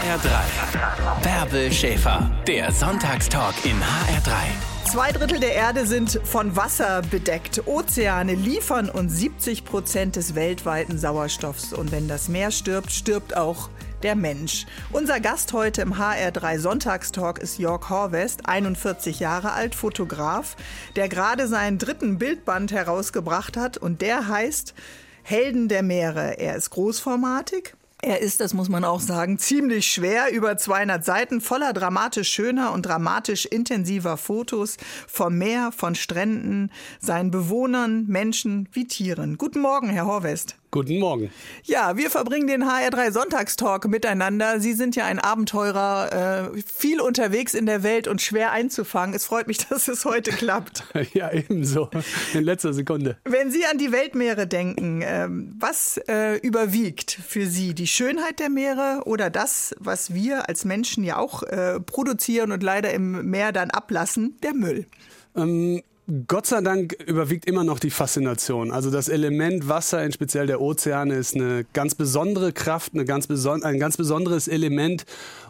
HR3. Bärbel Schäfer, der Sonntagstalk in HR3. Zwei Drittel der Erde sind von Wasser bedeckt. Ozeane liefern uns 70 Prozent des weltweiten Sauerstoffs. Und wenn das Meer stirbt, stirbt auch der Mensch. Unser Gast heute im HR3 Sonntagstalk ist Jörg Horvest, 41 Jahre alt, Fotograf, der gerade seinen dritten Bildband herausgebracht hat und der heißt Helden der Meere. Er ist großformatig, er ist, das muss man auch sagen, ziemlich schwer, über 200 Seiten voller dramatisch schöner und dramatisch intensiver Fotos vom Meer, von Stränden, seinen Bewohnern, Menschen wie Tieren. Guten Morgen, Herr Horvest. Guten Morgen. Ja, wir verbringen den HR3 Sonntagstalk miteinander. Sie sind ja ein Abenteurer, äh, viel unterwegs in der Welt und schwer einzufangen. Es freut mich, dass es heute klappt. ja, ebenso. In letzter Sekunde. Wenn Sie an die Weltmeere denken, äh, was äh, überwiegt für Sie? Die Schönheit der Meere oder das, was wir als Menschen ja auch äh, produzieren und leider im Meer dann ablassen, der Müll? Ähm Gott sei Dank überwiegt immer noch die Faszination. Also das Element Wasser, in speziell der Ozeane, ist eine ganz besondere Kraft, eine ganz beson ein ganz besonderes Element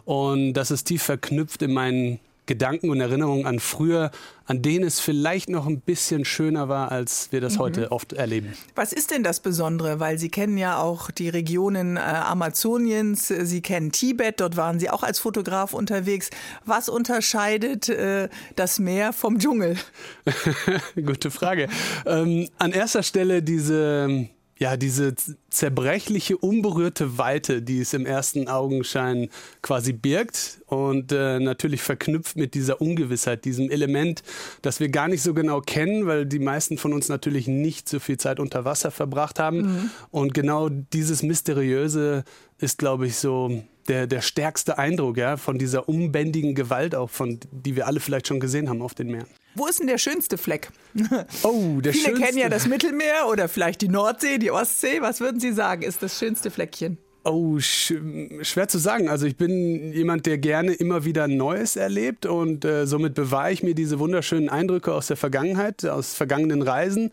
und das ist tief verknüpft in meinen Gedanken und Erinnerungen an früher, an denen es vielleicht noch ein bisschen schöner war, als wir das mhm. heute oft erleben. Was ist denn das Besondere? Weil Sie kennen ja auch die Regionen äh, Amazoniens, Sie kennen Tibet, dort waren Sie auch als Fotograf unterwegs. Was unterscheidet äh, das Meer vom Dschungel? Gute Frage. Ähm, an erster Stelle diese ja, diese zerbrechliche, unberührte Weite, die es im ersten Augenschein quasi birgt und äh, natürlich verknüpft mit dieser Ungewissheit, diesem Element, das wir gar nicht so genau kennen, weil die meisten von uns natürlich nicht so viel Zeit unter Wasser verbracht haben. Mhm. Und genau dieses Mysteriöse ist, glaube ich, so der, der stärkste Eindruck ja, von dieser unbändigen Gewalt, auch von, die wir alle vielleicht schon gesehen haben auf den Meeren. Wo ist denn der schönste Fleck? Oh, der Viele schönste. kennen ja das Mittelmeer oder vielleicht die Nordsee, die Ostsee. Was würden Sie sagen, ist das schönste Fleckchen? Oh, sch schwer zu sagen. Also ich bin jemand, der gerne immer wieder Neues erlebt und äh, somit bewahre ich mir diese wunderschönen Eindrücke aus der Vergangenheit, aus vergangenen Reisen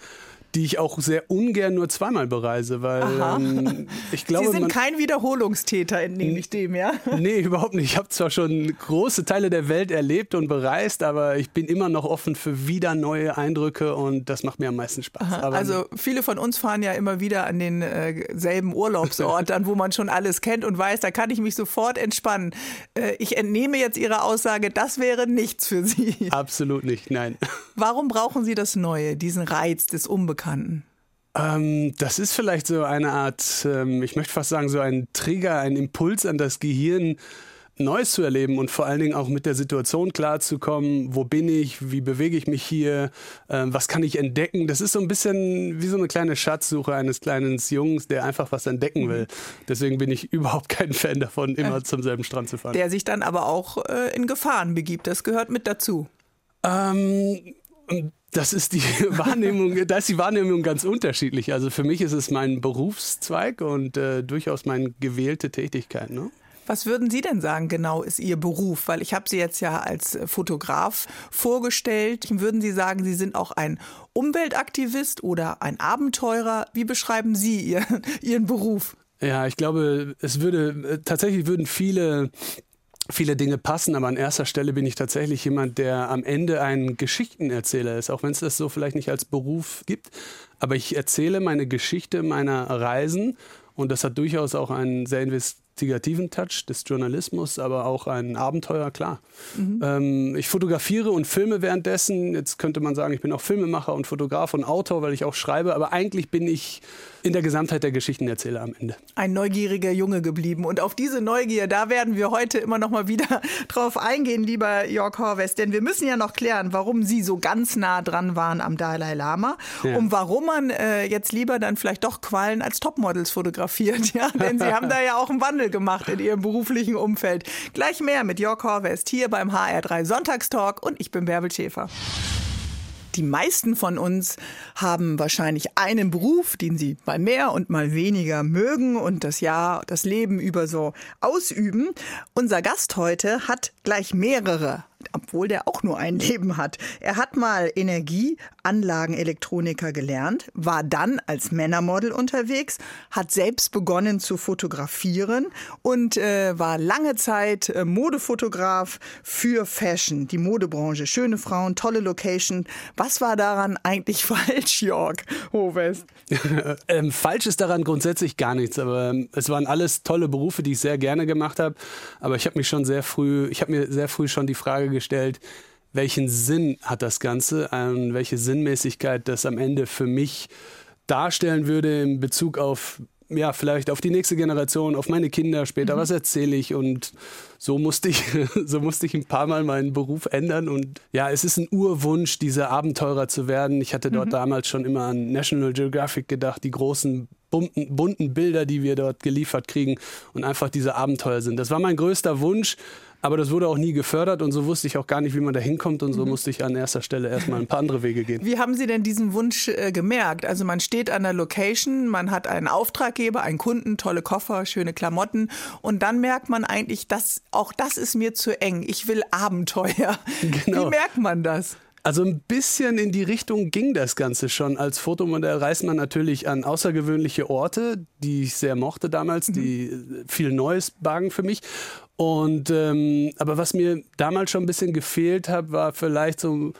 die ich auch sehr ungern nur zweimal bereise, weil ähm, ich glaube. Sie sind kein Wiederholungstäter, entnehme ich dem, ja? Nee, überhaupt nicht. Ich habe zwar schon große Teile der Welt erlebt und bereist, aber ich bin immer noch offen für wieder neue Eindrücke und das macht mir am meisten Spaß. also viele von uns fahren ja immer wieder an denselben äh, Urlaubsort, an wo man schon alles kennt und weiß, da kann ich mich sofort entspannen. Äh, ich entnehme jetzt Ihre Aussage, das wäre nichts für Sie. Absolut nicht, nein. Warum brauchen Sie das Neue, diesen Reiz des Unbekannten? Unbekannten? Ähm, das ist vielleicht so eine Art, ähm, ich möchte fast sagen, so ein Trigger, ein Impuls an das Gehirn, Neues zu erleben und vor allen Dingen auch mit der Situation klarzukommen, wo bin ich, wie bewege ich mich hier, äh, was kann ich entdecken. Das ist so ein bisschen wie so eine kleine Schatzsuche eines kleinen Jungs, der einfach was entdecken will. Deswegen bin ich überhaupt kein Fan davon, immer äh, zum selben Strand zu fahren. Der sich dann aber auch äh, in Gefahren begibt, das gehört mit dazu. Ähm, das ist die Wahrnehmung, da ist die Wahrnehmung ganz unterschiedlich. Also für mich ist es mein Berufszweig und äh, durchaus meine gewählte Tätigkeit. Ne? Was würden Sie denn sagen, genau ist Ihr Beruf? Weil ich habe Sie jetzt ja als Fotograf vorgestellt. Würden Sie sagen, Sie sind auch ein Umweltaktivist oder ein Abenteurer? Wie beschreiben Sie Ihr, Ihren Beruf? Ja, ich glaube, es würde äh, tatsächlich würden viele viele Dinge passen, aber an erster Stelle bin ich tatsächlich jemand, der am Ende ein Geschichtenerzähler ist, auch wenn es das so vielleicht nicht als Beruf gibt. Aber ich erzähle meine Geschichte meiner Reisen und das hat durchaus auch einen sehr investigativen Touch des Journalismus, aber auch ein Abenteuer, klar. Mhm. Ähm, ich fotografiere und filme währenddessen. Jetzt könnte man sagen, ich bin auch Filmemacher und Fotograf und Autor, weil ich auch schreibe, aber eigentlich bin ich in der Gesamtheit der Geschichtenerzähler am Ende. Ein neugieriger Junge geblieben. Und auf diese Neugier, da werden wir heute immer noch mal wieder drauf eingehen, lieber Jörg Horvest. Denn wir müssen ja noch klären, warum Sie so ganz nah dran waren am Dalai Lama ja. und warum man äh, jetzt lieber dann vielleicht doch Qualen als Topmodels fotografiert. Ja? Denn Sie haben da ja auch einen Wandel gemacht in Ihrem beruflichen Umfeld. Gleich mehr mit Jörg Horvest hier beim HR3 Sonntagstalk und ich bin Bärbel Schäfer. Die meisten von uns haben wahrscheinlich einen Beruf, den sie mal mehr und mal weniger mögen und das Jahr, das Leben über so ausüben. Unser Gast heute hat gleich mehrere obwohl der auch nur ein Leben hat. Er hat mal Energieanlagenelektroniker gelernt, war dann als Männermodel unterwegs, hat selbst begonnen zu fotografieren und äh, war lange Zeit äh, Modefotograf für Fashion, die Modebranche. Schöne Frauen, tolle Location. Was war daran eigentlich falsch, Jörg Hovest? ähm, falsch ist daran grundsätzlich gar nichts, aber ähm, es waren alles tolle Berufe, die ich sehr gerne gemacht habe. Aber ich habe mich schon sehr früh, ich habe mir sehr früh schon die Frage gestellt, welchen Sinn hat das Ganze, und welche Sinnmäßigkeit das am Ende für mich darstellen würde in Bezug auf ja, vielleicht auf die nächste Generation, auf meine Kinder später, mhm. was erzähle ich und so musste ich, so musste ich ein paar Mal meinen Beruf ändern und ja, es ist ein Urwunsch, dieser Abenteurer zu werden. Ich hatte dort mhm. damals schon immer an National Geographic gedacht, die großen bunten, bunten Bilder, die wir dort geliefert kriegen und einfach diese Abenteuer sind. Das war mein größter Wunsch. Aber das wurde auch nie gefördert und so wusste ich auch gar nicht, wie man da hinkommt und so mhm. musste ich an erster Stelle erstmal ein paar andere Wege gehen. Wie haben Sie denn diesen Wunsch äh, gemerkt? Also man steht an der Location, man hat einen Auftraggeber, einen Kunden, tolle Koffer, schöne Klamotten und dann merkt man eigentlich, dass auch das ist mir zu eng. Ich will Abenteuer. Genau. Wie merkt man das? Also ein bisschen in die Richtung ging das Ganze schon. Als Fotomodell reist man natürlich an außergewöhnliche Orte, die ich sehr mochte damals, die mhm. viel Neues bargen für mich. Und ähm, aber was mir damals schon ein bisschen gefehlt hat, war vielleicht so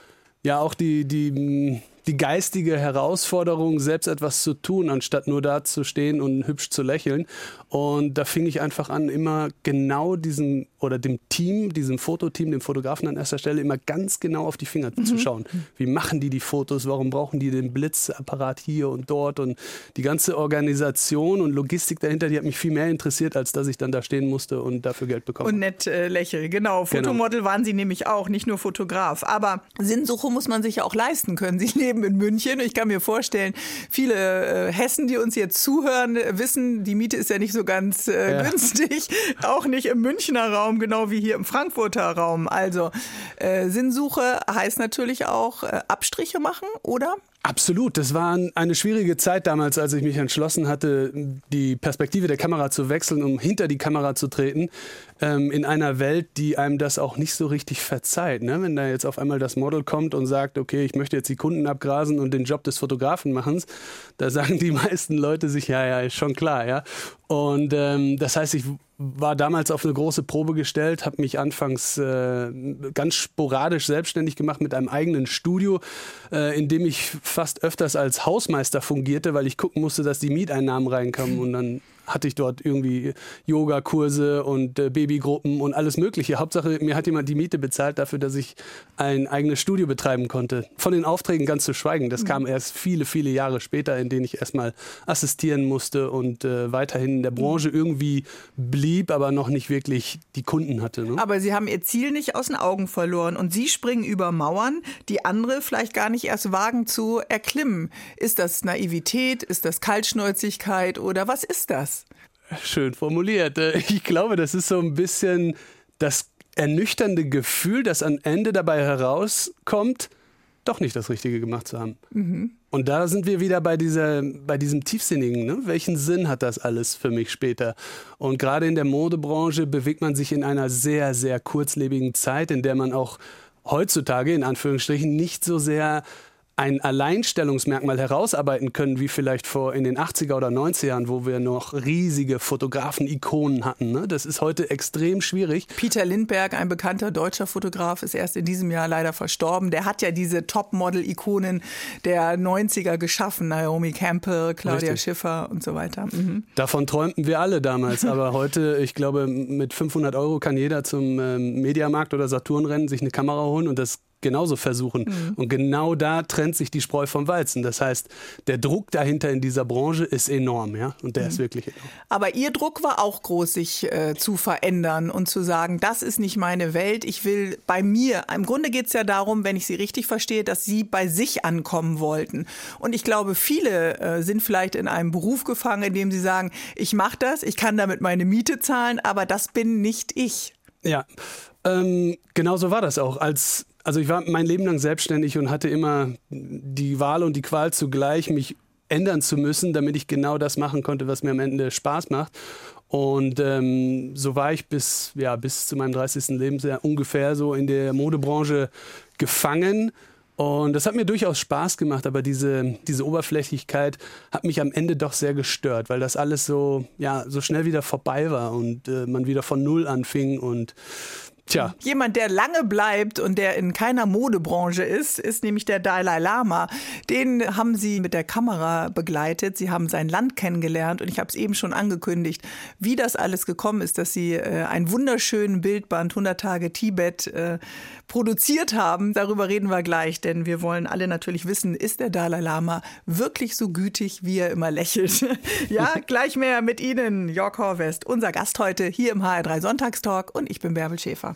ja auch die die die geistige Herausforderung, selbst etwas zu tun, anstatt nur da zu stehen und hübsch zu lächeln. Und da fing ich einfach an, immer genau diesem oder dem Team, diesem Fototeam, dem Fotografen an erster Stelle, immer ganz genau auf die Finger mhm. zu schauen. Wie machen die die Fotos? Warum brauchen die den Blitzapparat hier und dort? Und die ganze Organisation und Logistik dahinter, die hat mich viel mehr interessiert, als dass ich dann da stehen musste und dafür Geld bekommen. Und nett äh, lächeln, genau. genau. Fotomodel genau. waren Sie nämlich auch, nicht nur Fotograf. Aber Sinnsuche muss man sich ja auch leisten können. Sie leben in München. Ich kann mir vorstellen, viele äh, Hessen, die uns jetzt zuhören, wissen, die Miete ist ja nicht so ganz äh, ja. günstig. Auch nicht im Münchner Raum. Raum, genau wie hier im Frankfurter Raum. Also äh, Sinnsuche heißt natürlich auch äh, Abstriche machen, oder? Absolut. Das war eine schwierige Zeit damals, als ich mich entschlossen hatte, die Perspektive der Kamera zu wechseln, um hinter die Kamera zu treten, ähm, in einer Welt, die einem das auch nicht so richtig verzeiht. Ne? Wenn da jetzt auf einmal das Model kommt und sagt, okay, ich möchte jetzt die Kunden abgrasen und den Job des Fotografen machen, da sagen die meisten Leute sich, ja, ja, ist schon klar, ja. Und ähm, das heißt, ich war damals auf eine große Probe gestellt, habe mich anfangs äh, ganz sporadisch selbstständig gemacht mit einem eigenen Studio, äh, in dem ich fast öfters als Hausmeister fungierte, weil ich gucken musste, dass die Mieteinnahmen reinkamen und dann hatte ich dort irgendwie Yogakurse und äh, Babygruppen und alles Mögliche. Hauptsache, mir hat jemand die Miete bezahlt dafür, dass ich ein eigenes Studio betreiben konnte. Von den Aufträgen ganz zu schweigen. Das mhm. kam erst viele, viele Jahre später, in denen ich erstmal assistieren musste und äh, weiterhin in der Branche irgendwie blieb, aber noch nicht wirklich die Kunden hatte. Ne? Aber Sie haben Ihr Ziel nicht aus den Augen verloren und Sie springen über Mauern, die andere vielleicht gar nicht erst wagen zu erklimmen. Ist das Naivität? Ist das Kaltschnäuzigkeit oder was ist das? Schön formuliert. Äh, ich glaube, das ist so ein bisschen das ernüchternde Gefühl, das am Ende dabei herauskommt, doch nicht das Richtige gemacht zu haben. Mhm. Und da sind wir wieder bei, dieser, bei diesem Tiefsinnigen. Ne? Welchen Sinn hat das alles für mich später? Und gerade in der Modebranche bewegt man sich in einer sehr, sehr kurzlebigen Zeit, in der man auch heutzutage in Anführungsstrichen nicht so sehr ein Alleinstellungsmerkmal herausarbeiten können, wie vielleicht vor in den 80er oder 90er Jahren, wo wir noch riesige Fotografen-Ikonen hatten. Ne? Das ist heute extrem schwierig. Peter Lindberg, ein bekannter deutscher Fotograf, ist erst in diesem Jahr leider verstorben. Der hat ja diese Topmodel-Ikonen der 90er geschaffen. Naomi Campbell, Claudia Richtig. Schiffer und so weiter. Mhm. Davon träumten wir alle damals. Aber heute, ich glaube, mit 500 Euro kann jeder zum ähm, Mediamarkt oder Saturn rennen, sich eine Kamera holen und das genauso versuchen. Mhm. Und genau da trennt sich die Spreu vom Weizen. Das heißt, der Druck dahinter in dieser Branche ist enorm, ja, und der mhm. ist wirklich enorm. Aber Ihr Druck war auch groß, sich äh, zu verändern und zu sagen, das ist nicht meine Welt, ich will bei mir. Im Grunde geht es ja darum, wenn ich Sie richtig verstehe, dass Sie bei sich ankommen wollten. Und ich glaube, viele äh, sind vielleicht in einem Beruf gefangen, in dem sie sagen, ich mache das, ich kann damit meine Miete zahlen, aber das bin nicht ich. Ja, ähm, genau so war das auch. Als also ich war mein Leben lang selbstständig und hatte immer die Wahl und die Qual zugleich, mich ändern zu müssen, damit ich genau das machen konnte, was mir am Ende Spaß macht. Und ähm, so war ich bis, ja, bis zu meinem 30. Lebensjahr ungefähr so in der Modebranche gefangen. Und das hat mir durchaus Spaß gemacht, aber diese, diese Oberflächlichkeit hat mich am Ende doch sehr gestört, weil das alles so, ja, so schnell wieder vorbei war und äh, man wieder von Null anfing und Tja. Jemand, der lange bleibt und der in keiner Modebranche ist, ist nämlich der Dalai Lama. Den haben Sie mit der Kamera begleitet. Sie haben sein Land kennengelernt und ich habe es eben schon angekündigt, wie das alles gekommen ist, dass Sie äh, einen wunderschönen Bildband 100 Tage Tibet äh, produziert haben. Darüber reden wir gleich, denn wir wollen alle natürlich wissen, ist der Dalai Lama wirklich so gütig, wie er immer lächelt? ja, gleich mehr mit Ihnen, Jörg Horvest, unser Gast heute hier im HR3 Sonntagstalk und ich bin Bärbel Schäfer.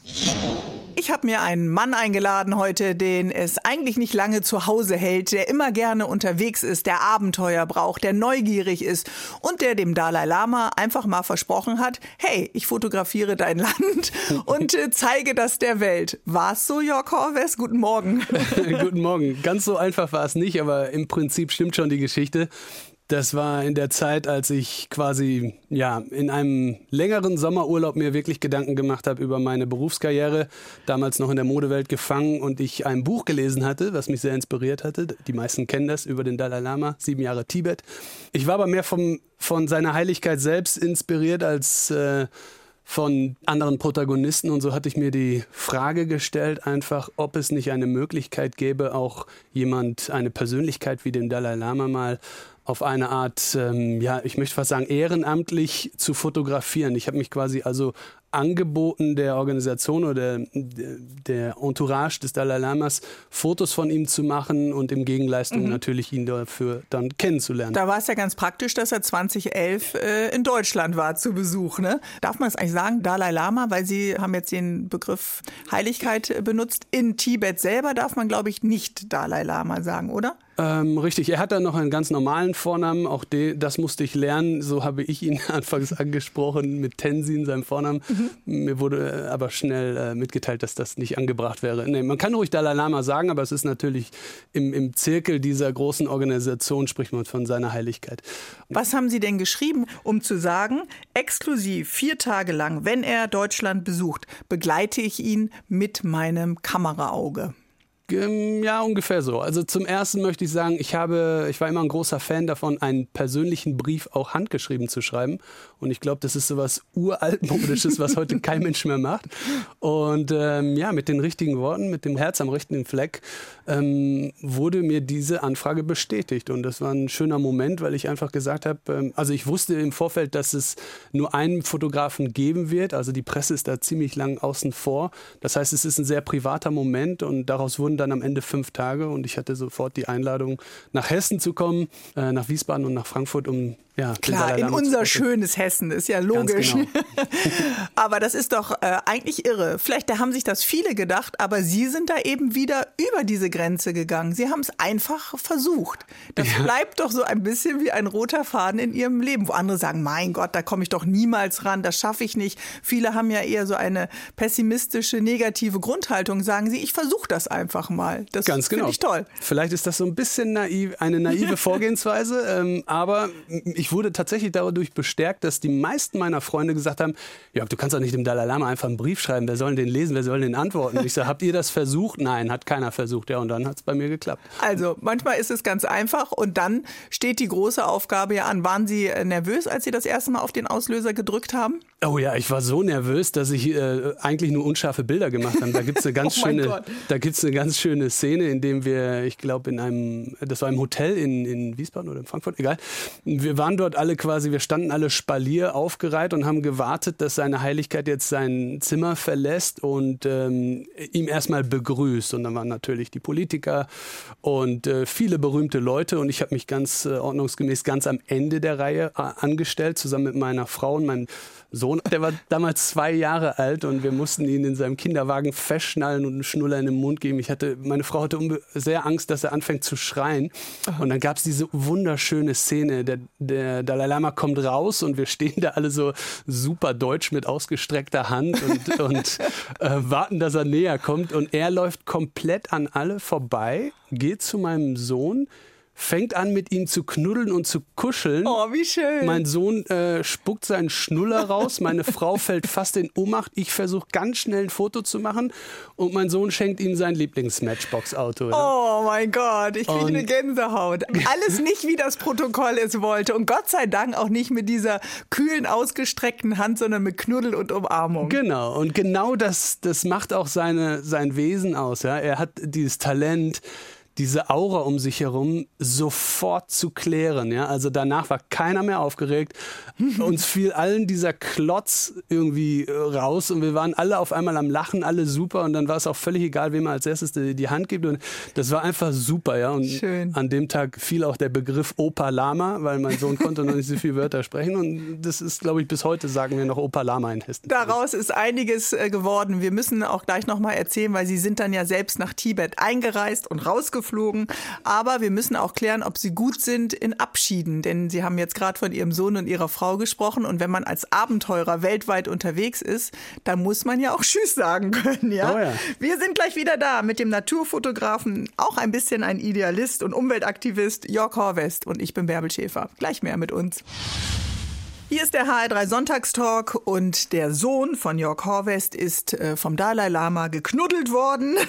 Ich habe mir einen Mann eingeladen heute, den es eigentlich nicht lange zu Hause hält, der immer gerne unterwegs ist, der Abenteuer braucht, der neugierig ist und der dem Dalai Lama einfach mal versprochen hat, hey, ich fotografiere dein Land und äh, zeige das der Welt. War es so, Jörg Horves? Guten Morgen. Guten Morgen. Ganz so einfach war es nicht, aber im Prinzip stimmt schon die Geschichte. Das war in der Zeit, als ich quasi ja in einem längeren Sommerurlaub mir wirklich Gedanken gemacht habe über meine Berufskarriere, damals noch in der Modewelt gefangen und ich ein Buch gelesen hatte, was mich sehr inspiriert hatte. Die meisten kennen das über den Dalai Lama, sieben Jahre Tibet. Ich war aber mehr vom, von seiner Heiligkeit selbst inspiriert als äh, von anderen Protagonisten und so hatte ich mir die Frage gestellt, einfach, ob es nicht eine Möglichkeit gäbe, auch jemand, eine Persönlichkeit wie den Dalai Lama mal auf eine Art, ähm, ja, ich möchte fast sagen, ehrenamtlich zu fotografieren. Ich habe mich quasi also angeboten der Organisation oder der Entourage des Dalai Lamas, Fotos von ihm zu machen und im Gegenleistung mhm. natürlich ihn dafür dann kennenzulernen. Da war es ja ganz praktisch, dass er 2011 äh, in Deutschland war zu Besuch. Ne? Darf man es eigentlich sagen, Dalai Lama, weil Sie haben jetzt den Begriff Heiligkeit äh, benutzt. In Tibet selber darf man, glaube ich, nicht Dalai Lama sagen, oder? Ähm, richtig, er hat dann noch einen ganz normalen Vornamen, auch de, das musste ich lernen, so habe ich ihn anfangs angesprochen mit Tenzin, seinem Vornamen. Mhm. Mir wurde aber schnell äh, mitgeteilt, dass das nicht angebracht wäre. Nee, man kann ruhig Dalai Lama sagen, aber es ist natürlich im, im Zirkel dieser großen Organisation, spricht man von seiner Heiligkeit. Was haben Sie denn geschrieben, um zu sagen, exklusiv vier Tage lang, wenn er Deutschland besucht, begleite ich ihn mit meinem Kameraauge? Ja, ungefähr so. Also zum ersten möchte ich sagen, ich habe, ich war immer ein großer Fan davon, einen persönlichen Brief auch handgeschrieben zu schreiben. Und ich glaube, das ist sowas uraltmodisches, was heute kein Mensch mehr macht. Und ähm, ja, mit den richtigen Worten, mit dem Herz am rechten Fleck, ähm, wurde mir diese Anfrage bestätigt. Und das war ein schöner Moment, weil ich einfach gesagt habe, ähm, also ich wusste im Vorfeld, dass es nur einen Fotografen geben wird. Also die Presse ist da ziemlich lang außen vor. Das heißt, es ist ein sehr privater Moment und daraus wurden dann am Ende fünf Tage und ich hatte sofort die Einladung, nach Hessen zu kommen, äh, nach Wiesbaden und nach Frankfurt, um ja, Klar, in unser schönes Hessen, ist ja logisch. Genau. aber das ist doch äh, eigentlich irre. Vielleicht da haben sich das viele gedacht, aber Sie sind da eben wieder über diese Grenze gegangen. Sie haben es einfach versucht. Das ja. bleibt doch so ein bisschen wie ein roter Faden in Ihrem Leben, wo andere sagen, mein Gott, da komme ich doch niemals ran, das schaffe ich nicht. Viele haben ja eher so eine pessimistische, negative Grundhaltung, sagen Sie, ich versuche das einfach mal. Das Ganz genau. ich toll. Vielleicht ist das so ein bisschen naiv, eine naive Vorgehensweise, ähm, aber ich ich wurde tatsächlich dadurch bestärkt, dass die meisten meiner Freunde gesagt haben, ja, du kannst doch nicht dem Dalai Lama einfach einen Brief schreiben, wer soll den lesen, wer soll den antworten? Ich sage, habt ihr das versucht? Nein, hat keiner versucht. Ja, und dann hat es bei mir geklappt. Also, manchmal ist es ganz einfach und dann steht die große Aufgabe ja an. Waren Sie äh, nervös, als Sie das erste Mal auf den Auslöser gedrückt haben? Oh ja, ich war so nervös, dass ich äh, eigentlich nur unscharfe Bilder gemacht habe. Da gibt es eine ganz oh schöne, da gibt's eine ganz schöne Szene, in dem wir, ich glaube, in einem, das war im Hotel in, in Wiesbaden oder in Frankfurt, egal. Wir waren dort alle quasi, wir standen alle Spalier aufgereiht und haben gewartet, dass seine Heiligkeit jetzt sein Zimmer verlässt und ähm, ihm erstmal begrüßt. Und dann waren natürlich die Politiker und äh, viele berühmte Leute und ich habe mich ganz äh, ordnungsgemäß ganz am Ende der Reihe äh, angestellt, zusammen mit meiner Frau und meinem Sohn, der war damals zwei Jahre alt und wir mussten ihn in seinem Kinderwagen festschnallen und einen Schnuller in den Mund geben. Ich hatte, meine Frau hatte sehr Angst, dass er anfängt zu schreien. Und dann gab es diese wunderschöne Szene. Der, der Dalai Lama kommt raus und wir stehen da alle so super deutsch mit ausgestreckter Hand und, und äh, warten, dass er näher kommt. Und er läuft komplett an alle vorbei, geht zu meinem Sohn, fängt an mit ihm zu knuddeln und zu kuscheln. Oh, wie schön. Mein Sohn äh, spuckt seinen Schnuller raus, meine Frau fällt fast in Ohnmacht. Ich versuche ganz schnell ein Foto zu machen und mein Sohn schenkt ihm sein Lieblings-Matchbox-Auto. Oh mein Gott, ich kriege eine Gänsehaut. Alles nicht, wie das Protokoll es wollte und Gott sei Dank auch nicht mit dieser kühlen, ausgestreckten Hand, sondern mit Knuddel und Umarmung. Genau, und genau das, das macht auch seine, sein Wesen aus. Ja? Er hat dieses Talent, diese Aura um sich herum sofort zu klären. Ja? Also danach war keiner mehr aufgeregt. Uns fiel allen dieser Klotz irgendwie äh, raus und wir waren alle auf einmal am Lachen, alle super und dann war es auch völlig egal, wem man als erstes die, die Hand gibt und das war einfach super. Ja? Und Schön. an dem Tag fiel auch der Begriff Opa Lama, weil mein Sohn konnte noch nicht so viele Wörter sprechen und das ist, glaube ich, bis heute sagen wir noch Opa Lama in Hessen. Daraus ist einiges äh, geworden. Wir müssen auch gleich nochmal erzählen, weil Sie sind dann ja selbst nach Tibet eingereist und rausgefunden geflogen. Aber wir müssen auch klären, ob sie gut sind in Abschieden. Denn Sie haben jetzt gerade von Ihrem Sohn und Ihrer Frau gesprochen. Und wenn man als Abenteurer weltweit unterwegs ist, dann muss man ja auch Tschüss sagen können. Ja? Oh ja. Wir sind gleich wieder da mit dem Naturfotografen, auch ein bisschen ein Idealist und Umweltaktivist Jörg Horvest. Und ich bin Bärbel Schäfer. Gleich mehr mit uns. Hier ist der HR3 Sonntagstalk und der Sohn von Jörg Horvest ist äh, vom Dalai Lama geknuddelt worden.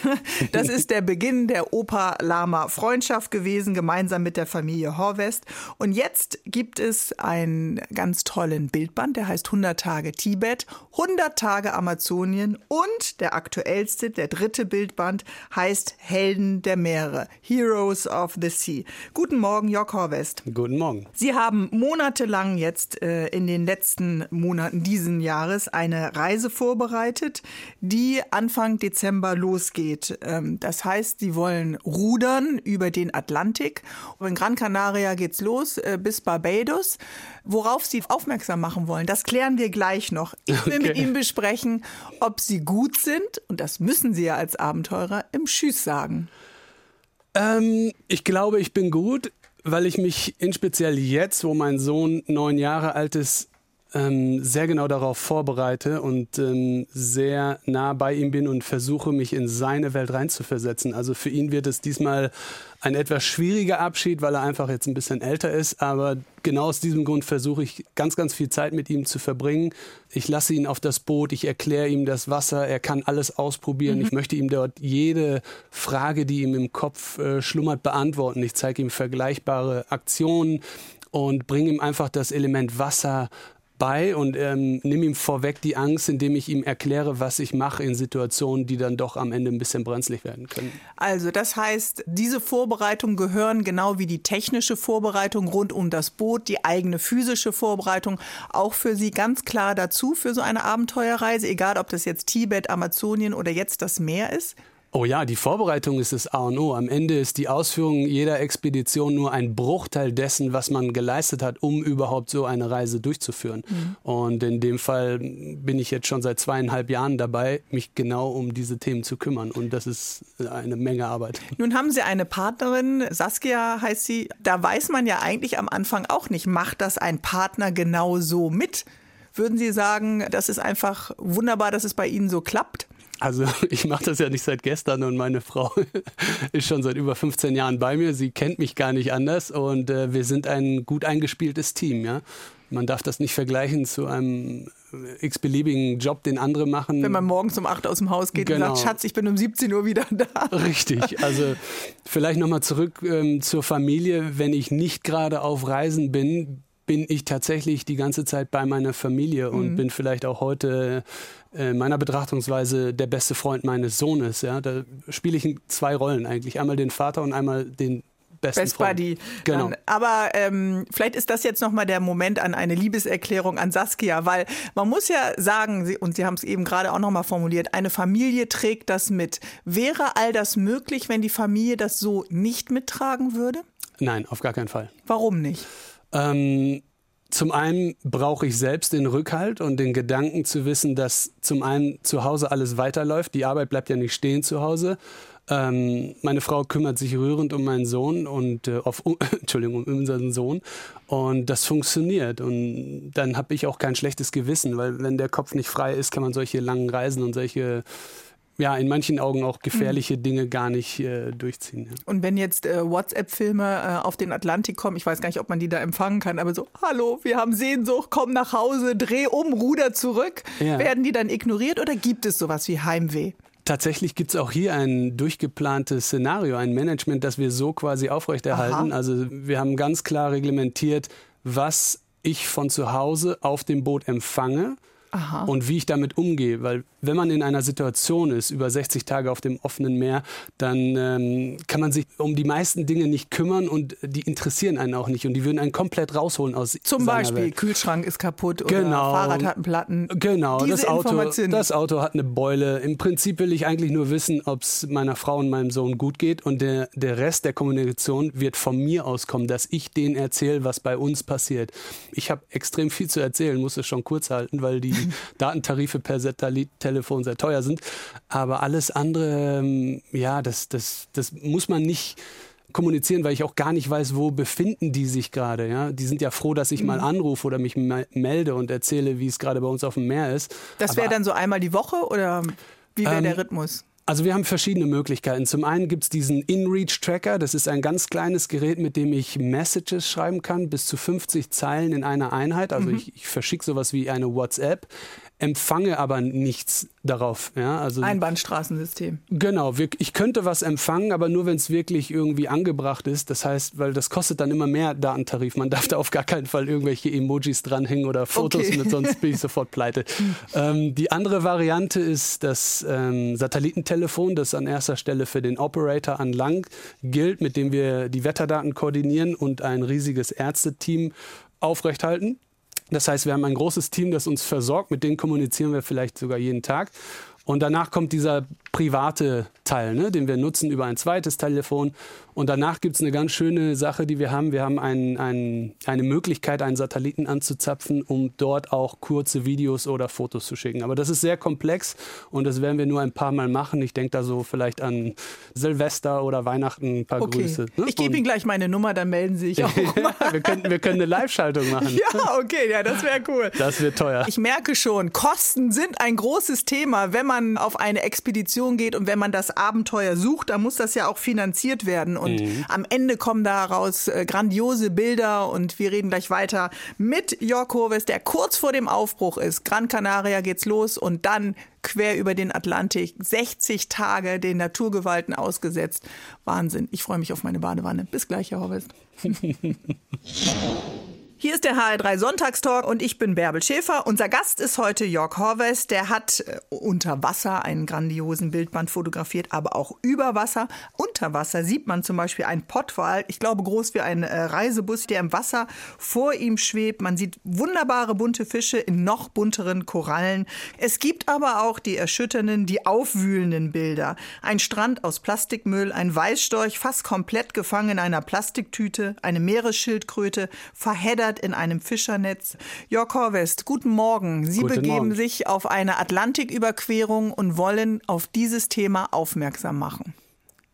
Das ist der Beginn der Opa-Lama-Freundschaft gewesen, gemeinsam mit der Familie Horvest. Und jetzt gibt es einen ganz tollen Bildband, der heißt 100 Tage Tibet, 100 Tage Amazonien und der aktuellste, der dritte Bildband, heißt Helden der Meere, Heroes of the Sea. Guten Morgen, Jörg Horvest. Guten Morgen. Sie haben monatelang jetzt äh, in den letzten Monaten diesen Jahres eine Reise vorbereitet, die Anfang Dezember losgeht. Ähm, das heißt, Sie wollen rudern über den Atlantik. Und in Gran Canaria geht's los äh, bis Barbados. Worauf Sie aufmerksam machen wollen, das klären wir gleich noch. Ich will okay. mit Ihnen besprechen, ob Sie gut sind, und das müssen Sie ja als Abenteurer, im Schüss sagen. Ähm, ich glaube, ich bin gut weil ich mich in speziell jetzt, wo mein Sohn neun Jahre alt ist, ähm, sehr genau darauf vorbereite und ähm, sehr nah bei ihm bin und versuche, mich in seine Welt reinzuversetzen. Also für ihn wird es diesmal ein etwas schwieriger Abschied, weil er einfach jetzt ein bisschen älter ist. Aber genau aus diesem Grund versuche ich ganz, ganz viel Zeit mit ihm zu verbringen. Ich lasse ihn auf das Boot, ich erkläre ihm das Wasser, er kann alles ausprobieren. Mhm. Ich möchte ihm dort jede Frage, die ihm im Kopf äh, schlummert, beantworten. Ich zeige ihm vergleichbare Aktionen und bringe ihm einfach das Element Wasser bei und ähm, nehme ihm vorweg die Angst, indem ich ihm erkläre, was ich mache in Situationen, die dann doch am Ende ein bisschen brenzlig werden können. Also das heißt, diese Vorbereitungen gehören genau wie die technische Vorbereitung rund um das Boot, die eigene physische Vorbereitung auch für Sie ganz klar dazu für so eine Abenteuerreise, egal ob das jetzt Tibet, Amazonien oder jetzt das Meer ist? Oh ja, die Vorbereitung ist das A und O. Am Ende ist die Ausführung jeder Expedition nur ein Bruchteil dessen, was man geleistet hat, um überhaupt so eine Reise durchzuführen. Mhm. Und in dem Fall bin ich jetzt schon seit zweieinhalb Jahren dabei, mich genau um diese Themen zu kümmern. Und das ist eine Menge Arbeit. Nun haben Sie eine Partnerin, Saskia heißt sie. Da weiß man ja eigentlich am Anfang auch nicht, macht das ein Partner genau so mit? Würden Sie sagen, das ist einfach wunderbar, dass es bei Ihnen so klappt? Also ich mache das ja nicht seit gestern und meine Frau ist schon seit über 15 Jahren bei mir. Sie kennt mich gar nicht anders und äh, wir sind ein gut eingespieltes Team. Ja? Man darf das nicht vergleichen zu einem äh, x-beliebigen Job, den andere machen. Wenn man morgens um 8 aus dem Haus geht genau. und sagt, Schatz, ich bin um 17 Uhr wieder da. Richtig. Also vielleicht nochmal zurück ähm, zur Familie. Wenn ich nicht gerade auf Reisen bin, bin ich tatsächlich die ganze Zeit bei meiner Familie und mhm. bin vielleicht auch heute äh, meiner Betrachtungsweise der beste Freund meines Sohnes. Ja? Da spiele ich zwei Rollen eigentlich. Einmal den Vater und einmal den besten Best Freund. Buddy. Genau. Dann, aber ähm, vielleicht ist das jetzt nochmal der Moment an eine Liebeserklärung an Saskia, weil man muss ja sagen, und Sie haben es eben gerade auch nochmal formuliert, eine Familie trägt das mit. Wäre all das möglich, wenn die Familie das so nicht mittragen würde? Nein, auf gar keinen Fall. Warum nicht? Ähm, zum einen brauche ich selbst den Rückhalt und den Gedanken zu wissen, dass zum einen zu Hause alles weiterläuft. Die Arbeit bleibt ja nicht stehen zu Hause. Ähm, meine Frau kümmert sich rührend um meinen Sohn und äh, auf, Entschuldigung, um unseren Sohn. Und das funktioniert. Und dann habe ich auch kein schlechtes Gewissen, weil wenn der Kopf nicht frei ist, kann man solche langen Reisen und solche ja, in manchen Augen auch gefährliche mhm. Dinge gar nicht äh, durchziehen. Ja. Und wenn jetzt äh, WhatsApp-Filme äh, auf den Atlantik kommen, ich weiß gar nicht, ob man die da empfangen kann, aber so, hallo, wir haben Sehnsucht, komm nach Hause, dreh um, ruder zurück, ja. werden die dann ignoriert oder gibt es sowas wie Heimweh? Tatsächlich gibt es auch hier ein durchgeplantes Szenario, ein Management, das wir so quasi aufrechterhalten. Aha. Also wir haben ganz klar reglementiert, was ich von zu Hause auf dem Boot empfange Aha. und wie ich damit umgehe. Weil wenn man in einer Situation ist, über 60 Tage auf dem offenen Meer, dann ähm, kann man sich um die meisten Dinge nicht kümmern und die interessieren einen auch nicht und die würden einen komplett rausholen aus Zum Beispiel Welt. Kühlschrank ist kaputt oder genau. Fahrrad hat einen Platten. Genau, das Auto, das Auto hat eine Beule. Im Prinzip will ich eigentlich nur wissen, ob es meiner Frau und meinem Sohn gut geht und der, der Rest der Kommunikation wird von mir auskommen, dass ich denen erzähle, was bei uns passiert. Ich habe extrem viel zu erzählen, muss es schon kurz halten, weil die Datentarife per Satellittelefon sehr teuer sind. Aber alles andere, ähm, ja, das, das, das muss man nicht kommunizieren, weil ich auch gar nicht weiß, wo befinden die sich gerade. Ja? Die sind ja froh, dass ich mal mhm. anrufe oder mich melde und erzähle, wie es gerade bei uns auf dem Meer ist. Das wäre dann so einmal die Woche oder wie wäre ähm, der Rhythmus? Also wir haben verschiedene Möglichkeiten. Zum einen gibt es diesen InReach-Tracker. Das ist ein ganz kleines Gerät, mit dem ich Messages schreiben kann, bis zu 50 Zeilen in einer Einheit. Also mhm. ich, ich verschicke sowas wie eine WhatsApp empfange aber nichts darauf. Ja, also, Einbahnstraßensystem. Genau, ich könnte was empfangen, aber nur wenn es wirklich irgendwie angebracht ist. Das heißt, weil das kostet dann immer mehr Datentarif. Man darf da auf gar keinen Fall irgendwelche Emojis dranhängen oder Fotos okay. mit, sonst bin ich sofort pleite. ähm, die andere Variante ist das ähm, Satellitentelefon, das an erster Stelle für den Operator an Land gilt, mit dem wir die Wetterdaten koordinieren und ein riesiges Ärzteteam aufrechthalten. Das heißt, wir haben ein großes Team, das uns versorgt, mit denen kommunizieren wir vielleicht sogar jeden Tag. Und danach kommt dieser private Teil, ne, den wir nutzen über ein zweites Telefon. Und danach gibt es eine ganz schöne Sache, die wir haben. Wir haben ein, ein, eine Möglichkeit, einen Satelliten anzuzapfen, um dort auch kurze Videos oder Fotos zu schicken. Aber das ist sehr komplex und das werden wir nur ein paar Mal machen. Ich denke da so vielleicht an Silvester oder Weihnachten ein paar okay. Grüße. Ne? Ich gebe Ihnen gleich meine Nummer, dann melden Sie sich auch mal. wir, können, wir können eine Live-Schaltung machen. Ja, okay, ja, das wäre cool. Das wird teuer. Ich merke schon, Kosten sind ein großes Thema, wenn man auf eine Expedition geht und wenn man das Abenteuer sucht, dann muss das ja auch finanziert werden. Und mhm. am Ende kommen daraus äh, grandiose Bilder und wir reden gleich weiter mit Jörg Hoves, der kurz vor dem Aufbruch ist. Gran Canaria geht's los und dann quer über den Atlantik, 60 Tage den Naturgewalten ausgesetzt. Wahnsinn. Ich freue mich auf meine Badewanne. Bis gleich, Herr Horvest. Hier ist der HR3 Sonntagstalk und ich bin Bärbel Schäfer. Unser Gast ist heute Jörg Horves. Der hat äh, unter Wasser einen grandiosen Bildband fotografiert, aber auch über Wasser. Unter Wasser sieht man zum Beispiel einen Pottwal, ich glaube groß wie ein äh, Reisebus, der im Wasser vor ihm schwebt. Man sieht wunderbare bunte Fische in noch bunteren Korallen. Es gibt aber auch die erschütternden, die aufwühlenden Bilder. Ein Strand aus Plastikmüll, ein Weißstorch fast komplett gefangen in einer Plastiktüte, eine Meeresschildkröte, verheddert verheddert in einem Fischernetz. Jörg Horvest, guten Morgen. Sie guten begeben Morgen. sich auf eine Atlantiküberquerung und wollen auf dieses Thema aufmerksam machen.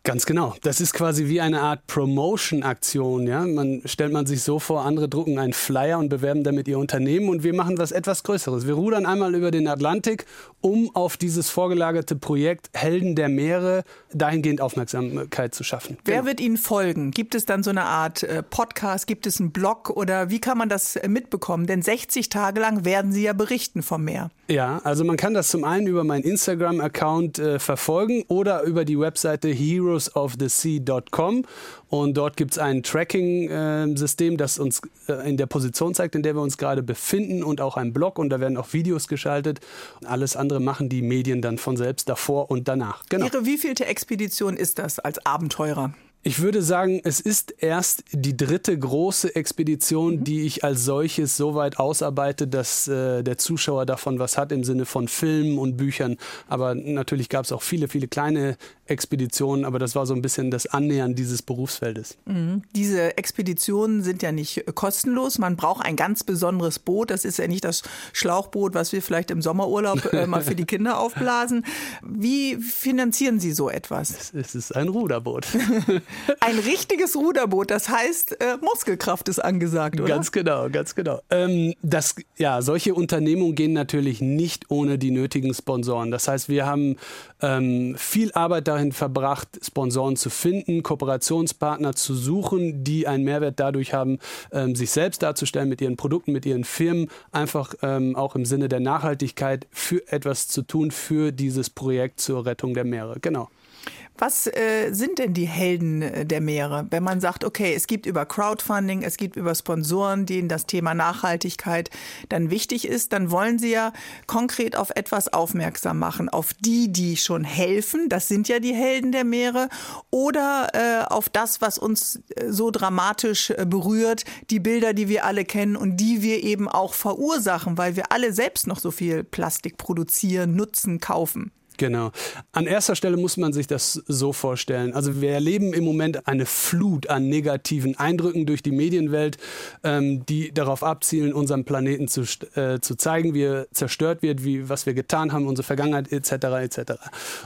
Ganz genau. Das ist quasi wie eine Art Promotion-Aktion. Ja? Man stellt man sich so vor, andere drucken einen Flyer und bewerben damit ihr Unternehmen und wir machen was etwas Größeres. Wir rudern einmal über den Atlantik, um auf dieses vorgelagerte Projekt Helden der Meere dahingehend Aufmerksamkeit zu schaffen. Wer genau. wird Ihnen folgen? Gibt es dann so eine Art äh, Podcast? Gibt es einen Blog oder wie kann man das äh, mitbekommen? Denn 60 Tage lang werden Sie ja berichten vom Meer. Ja, also man kann das zum einen über meinen Instagram-Account äh, verfolgen oder über die Webseite heroesofthesea.com und dort gibt es ein Tracking-System, das uns äh, in der Position zeigt, in der wir uns gerade befinden und auch ein Blog und da werden auch Videos geschaltet. Alles andere machen die Medien dann von selbst davor und danach. Genau. Ihre wievielte Expedition ist das als Abenteurer? Ich würde sagen, es ist erst die dritte große Expedition, mhm. die ich als solches so weit ausarbeite, dass äh, der Zuschauer davon was hat im Sinne von Filmen und Büchern. Aber natürlich gab es auch viele, viele kleine Expeditionen, aber das war so ein bisschen das Annähern dieses Berufsfeldes. Mhm. Diese Expeditionen sind ja nicht kostenlos. Man braucht ein ganz besonderes Boot. Das ist ja nicht das Schlauchboot, was wir vielleicht im Sommerurlaub äh, mal für die Kinder aufblasen. Wie finanzieren Sie so etwas? Es ist ein Ruderboot. ein richtiges Ruderboot. Das heißt, äh, Muskelkraft ist angesagt, oder? Ganz genau, ganz genau. Ähm, das, ja, solche Unternehmungen gehen natürlich nicht ohne die nötigen Sponsoren. Das heißt, wir haben ähm, viel Arbeit darin verbracht, Sponsoren zu finden, Kooperationspartner zu suchen, die einen Mehrwert dadurch haben, ähm, sich selbst darzustellen mit ihren Produkten, mit ihren Firmen, einfach ähm, auch im Sinne der Nachhaltigkeit für etwas zu tun für dieses Projekt zur Rettung der Meere. Genau. Was äh, sind denn die Helden äh, der Meere? Wenn man sagt, okay, es gibt über Crowdfunding, es gibt über Sponsoren, denen das Thema Nachhaltigkeit dann wichtig ist, dann wollen sie ja konkret auf etwas aufmerksam machen, auf die, die schon helfen, das sind ja die Helden der Meere, oder äh, auf das, was uns äh, so dramatisch äh, berührt, die Bilder, die wir alle kennen und die wir eben auch verursachen, weil wir alle selbst noch so viel Plastik produzieren, nutzen, kaufen. Genau. An erster Stelle muss man sich das so vorstellen. Also wir erleben im Moment eine Flut an negativen Eindrücken durch die Medienwelt, ähm, die darauf abzielen, unseren Planeten zu, äh, zu zeigen, wie er zerstört wird, wie, was wir getan haben, unsere Vergangenheit etc. etc.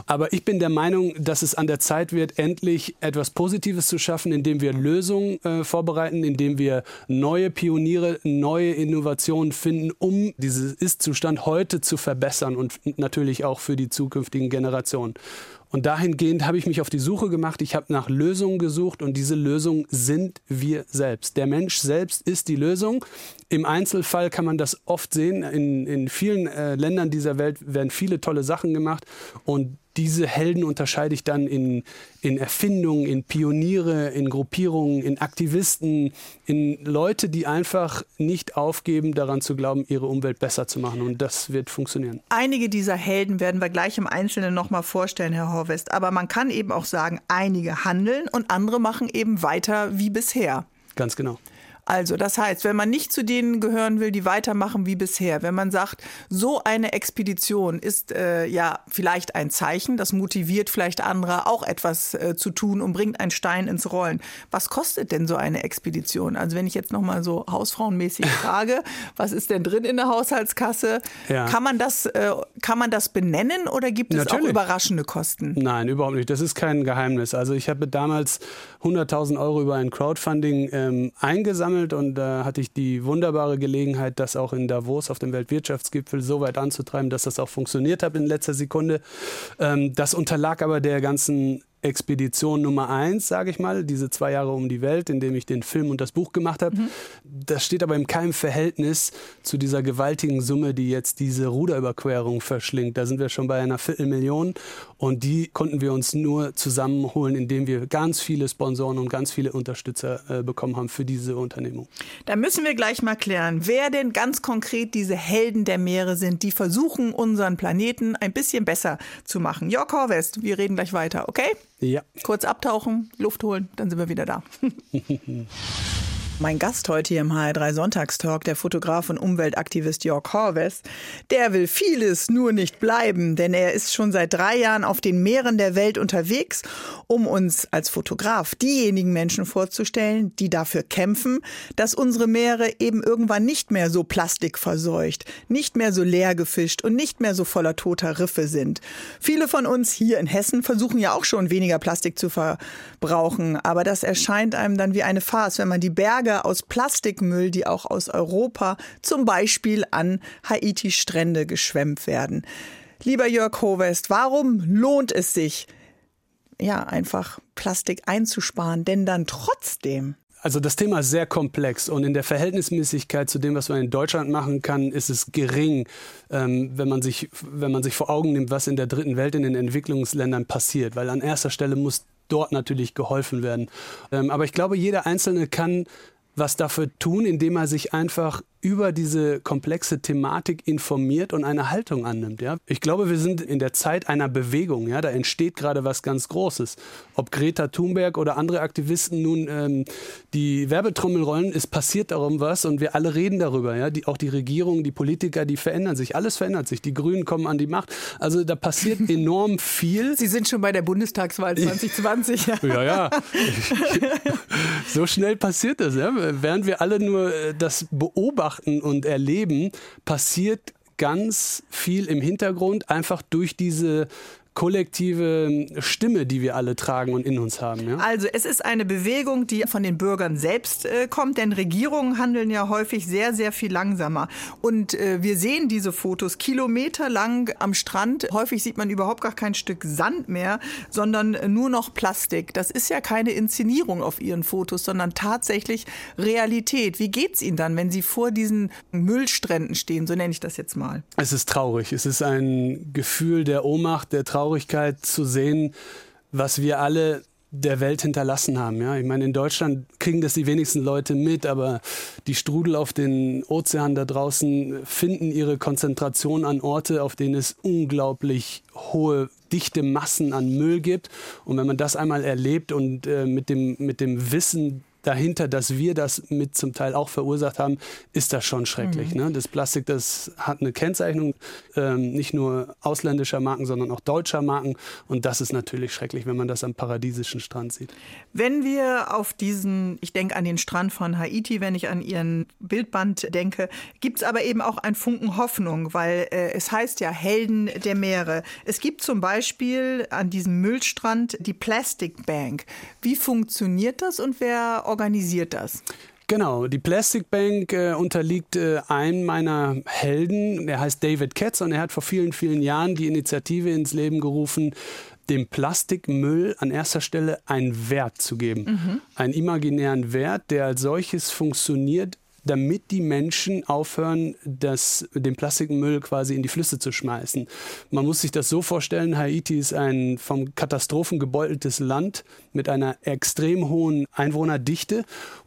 Aber ich bin der Meinung, dass es an der Zeit wird, endlich etwas Positives zu schaffen, indem wir Lösungen äh, vorbereiten, indem wir neue Pioniere, neue Innovationen finden, um diesen Ist-Zustand heute zu verbessern und natürlich auch für die Zukunft zukünftigen Generationen. Und dahingehend habe ich mich auf die Suche gemacht. Ich habe nach Lösungen gesucht und diese Lösungen sind wir selbst. Der Mensch selbst ist die Lösung. Im Einzelfall kann man das oft sehen. In, in vielen äh, Ländern dieser Welt werden viele tolle Sachen gemacht und diese Helden unterscheide ich dann in, in Erfindungen, in Pioniere, in Gruppierungen, in Aktivisten, in Leute, die einfach nicht aufgeben, daran zu glauben, ihre Umwelt besser zu machen. Und das wird funktionieren. Einige dieser Helden werden wir gleich im Einzelnen nochmal vorstellen, Herr Horvest. Aber man kann eben auch sagen, einige handeln und andere machen eben weiter wie bisher. Ganz genau. Also das heißt, wenn man nicht zu denen gehören will, die weitermachen wie bisher, wenn man sagt, so eine Expedition ist äh, ja vielleicht ein Zeichen, das motiviert vielleicht andere auch etwas äh, zu tun und bringt einen Stein ins Rollen. Was kostet denn so eine Expedition? Also wenn ich jetzt noch mal so hausfrauenmäßig frage, was ist denn drin in der Haushaltskasse? Ja. Kann man das äh, kann man das benennen oder gibt es Natürlich. auch überraschende Kosten? Nein, überhaupt nicht. Das ist kein Geheimnis. Also ich habe damals 100.000 Euro über ein Crowdfunding ähm, eingesammelt gesammelt und da hatte ich die wunderbare Gelegenheit, das auch in Davos auf dem Weltwirtschaftsgipfel so weit anzutreiben, dass das auch funktioniert hat in letzter Sekunde. Ähm, das unterlag aber der ganzen Expedition Nummer eins, sage ich mal, diese zwei Jahre um die Welt, in dem ich den Film und das Buch gemacht habe. Mhm. Das steht aber in keinem Verhältnis zu dieser gewaltigen Summe, die jetzt diese Ruderüberquerung verschlingt. Da sind wir schon bei einer Viertelmillion und die konnten wir uns nur zusammenholen, indem wir ganz viele Sponsoren und ganz viele Unterstützer äh, bekommen haben für diese Unternehmung. Da müssen wir gleich mal klären, wer denn ganz konkret diese Helden der Meere sind, die versuchen, unseren Planeten ein bisschen besser zu machen. Jörg Horvest, wir reden gleich weiter, okay? Ja. Kurz abtauchen, Luft holen, dann sind wir wieder da. Mein Gast heute hier im HR3 Sonntagstalk, der Fotograf und Umweltaktivist Jörg Horves, der will vieles nur nicht bleiben, denn er ist schon seit drei Jahren auf den Meeren der Welt unterwegs, um uns als Fotograf diejenigen Menschen vorzustellen, die dafür kämpfen, dass unsere Meere eben irgendwann nicht mehr so plastikverseucht, nicht mehr so leer gefischt und nicht mehr so voller toter Riffe sind. Viele von uns hier in Hessen versuchen ja auch schon weniger Plastik zu verbrauchen, aber das erscheint einem dann wie eine Farce, wenn man die Berge Berge aus Plastikmüll, die auch aus Europa zum Beispiel an Haitis Strände geschwemmt werden. Lieber Jörg Hovest, warum lohnt es sich, ja, einfach Plastik einzusparen, denn dann trotzdem also das Thema ist sehr komplex und in der Verhältnismäßigkeit zu dem, was man in Deutschland machen kann, ist es gering, ähm, wenn, man sich, wenn man sich vor Augen nimmt, was in der dritten Welt, in den Entwicklungsländern passiert. Weil an erster Stelle muss dort natürlich geholfen werden. Ähm, aber ich glaube, jeder Einzelne kann was dafür tun, indem er sich einfach über diese komplexe Thematik informiert und eine Haltung annimmt. Ja? Ich glaube, wir sind in der Zeit einer Bewegung. Ja? Da entsteht gerade was ganz Großes. Ob Greta Thunberg oder andere Aktivisten nun ähm, die Werbetrommel rollen, es passiert darum was und wir alle reden darüber. Ja? Die, auch die Regierung, die Politiker, die verändern sich. Alles verändert sich. Die Grünen kommen an die Macht. Also da passiert enorm viel. Sie sind schon bei der Bundestagswahl 2020. Ja, ja. ja. so schnell passiert das. Ja? Während wir alle nur äh, das beobachten, beobachten und erleben, passiert ganz viel im Hintergrund, einfach durch diese kollektive Stimme, die wir alle tragen und in uns haben. Ja? Also es ist eine Bewegung, die von den Bürgern selbst äh, kommt, denn Regierungen handeln ja häufig sehr, sehr viel langsamer. Und äh, wir sehen diese Fotos kilometerlang am Strand. Häufig sieht man überhaupt gar kein Stück Sand mehr, sondern nur noch Plastik. Das ist ja keine Inszenierung auf Ihren Fotos, sondern tatsächlich Realität. Wie geht es Ihnen dann, wenn Sie vor diesen Müllstränden stehen? So nenne ich das jetzt mal. Es ist traurig. Es ist ein Gefühl der Ohnmacht, der Traurigkeit Traurigkeit zu sehen, was wir alle der Welt hinterlassen haben. Ja? Ich meine, in Deutschland kriegen das die wenigsten Leute mit, aber die Strudel auf den Ozeanen da draußen finden ihre Konzentration an Orte, auf denen es unglaublich hohe, dichte Massen an Müll gibt. Und wenn man das einmal erlebt und äh, mit, dem, mit dem Wissen dahinter, dass wir das mit zum Teil auch verursacht haben, ist das schon schrecklich. Mhm. Ne? Das Plastik, das hat eine Kennzeichnung, ähm, nicht nur ausländischer Marken, sondern auch deutscher Marken. Und das ist natürlich schrecklich, wenn man das am paradiesischen Strand sieht. Wenn wir auf diesen, ich denke an den Strand von Haiti, wenn ich an Ihren Bildband denke, gibt es aber eben auch ein Funken Hoffnung, weil äh, es heißt ja Helden der Meere. Es gibt zum Beispiel an diesem Müllstrand die Plastic Bank. Wie funktioniert das und wer organisiert das? Genau, die Plastic Bank äh, unterliegt äh, einem meiner Helden, der heißt David Katz und er hat vor vielen, vielen Jahren die Initiative ins Leben gerufen, dem Plastikmüll an erster Stelle einen Wert zu geben. Mhm. Einen imaginären Wert, der als solches funktioniert, damit die Menschen aufhören, das, den Plastikmüll quasi in die Flüsse zu schmeißen. Man muss sich das so vorstellen, Haiti ist ein vom Katastrophen gebeuteltes Land mit einer extrem hohen Einwohnerdichte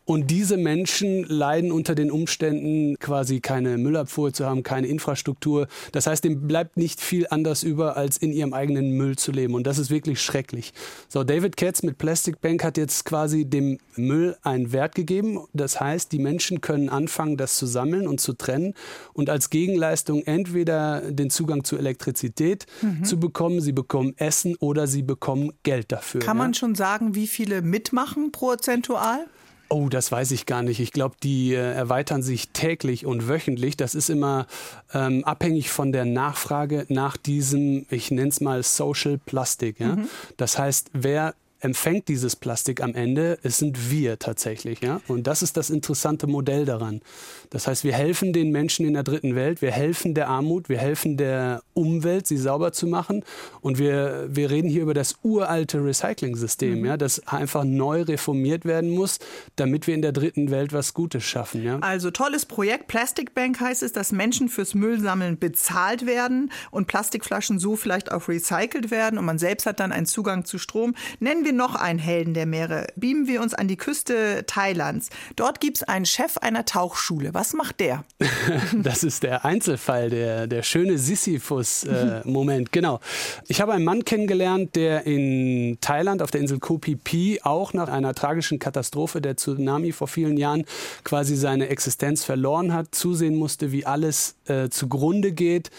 und diese Menschen leiden unter den Umständen, quasi keine Müllabfuhr zu haben, keine Infrastruktur. Das heißt, dem bleibt nicht viel anders über, als in ihrem eigenen Müll zu leben. Und das ist wirklich schrecklich. So, David Katz mit Plastic Bank hat jetzt quasi dem Müll einen Wert gegeben. Das heißt, die Menschen können anfangen, das zu sammeln und zu trennen und als Gegenleistung entweder den Zugang zu Elektrizität mhm. zu bekommen, sie bekommen Essen oder sie bekommen Geld dafür. Kann man schon sagen, wie viele mitmachen prozentual? Oh, das weiß ich gar nicht. Ich glaube, die äh, erweitern sich täglich und wöchentlich. Das ist immer ähm, abhängig von der Nachfrage nach diesem, ich nenne es mal Social Plastik. Ja? Mhm. Das heißt, wer empfängt dieses Plastik am Ende, es sind wir tatsächlich. Ja? Und das ist das interessante Modell daran. Das heißt, wir helfen den Menschen in der dritten Welt, wir helfen der Armut, wir helfen der Umwelt, sie sauber zu machen. Und wir, wir reden hier über das uralte Recycling-System, mhm. ja, das einfach neu reformiert werden muss, damit wir in der dritten Welt was Gutes schaffen. Ja? Also tolles Projekt. Plastic Bank heißt es, dass Menschen fürs Müllsammeln bezahlt werden und Plastikflaschen so vielleicht auch recycelt werden und man selbst hat dann einen Zugang zu Strom. Nennen wir noch einen Helden der Meere. Beamen wir uns an die Küste Thailands. Dort gibt es einen Chef einer Tauchschule. Was macht der? das ist der Einzelfall, der, der schöne Sisyphus-Moment. Äh, genau. Ich habe einen Mann kennengelernt, der in Thailand auf der Insel Koh Phi Phi auch nach einer tragischen Katastrophe, der Tsunami vor vielen Jahren, quasi seine Existenz verloren hat, zusehen musste, wie alles äh, zugrunde geht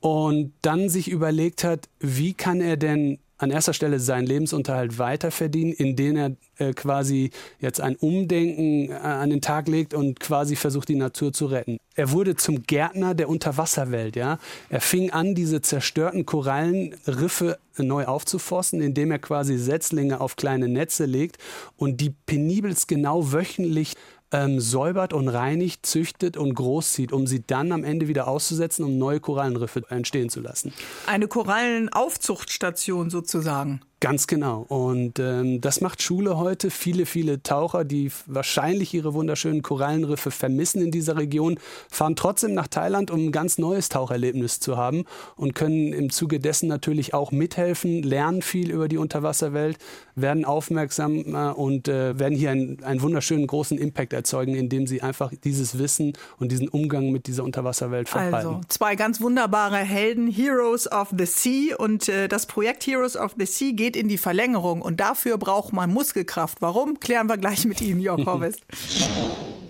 und dann sich überlegt hat, wie kann er denn an erster Stelle seinen Lebensunterhalt weiter verdienen, indem er äh, quasi jetzt ein Umdenken äh, an den Tag legt und quasi versucht, die Natur zu retten. Er wurde zum Gärtner der Unterwasserwelt. Ja? Er fing an, diese zerstörten Korallenriffe neu aufzuforsten, indem er quasi Setzlinge auf kleine Netze legt und die penibelst genau wöchentlich ähm, säubert und reinigt, züchtet und großzieht, um sie dann am Ende wieder auszusetzen, um neue Korallenriffe entstehen zu lassen. Eine Korallenaufzuchtstation sozusagen. Ganz genau. Und ähm, das macht Schule heute. Viele, viele Taucher, die wahrscheinlich ihre wunderschönen Korallenriffe vermissen in dieser Region, fahren trotzdem nach Thailand, um ein ganz neues Taucherlebnis zu haben und können im Zuge dessen natürlich auch mithelfen, lernen viel über die Unterwasserwelt, werden aufmerksamer und äh, werden hier einen, einen wunderschönen großen Impact erzeugen, indem sie einfach dieses Wissen und diesen Umgang mit dieser Unterwasserwelt verbreiten. Also zwei ganz wunderbare Helden, Heroes of the Sea und äh, das Projekt Heroes of the Sea geht geht in die Verlängerung und dafür braucht man Muskelkraft. Warum? Klären wir gleich mit Ihnen, Jörg Horvest.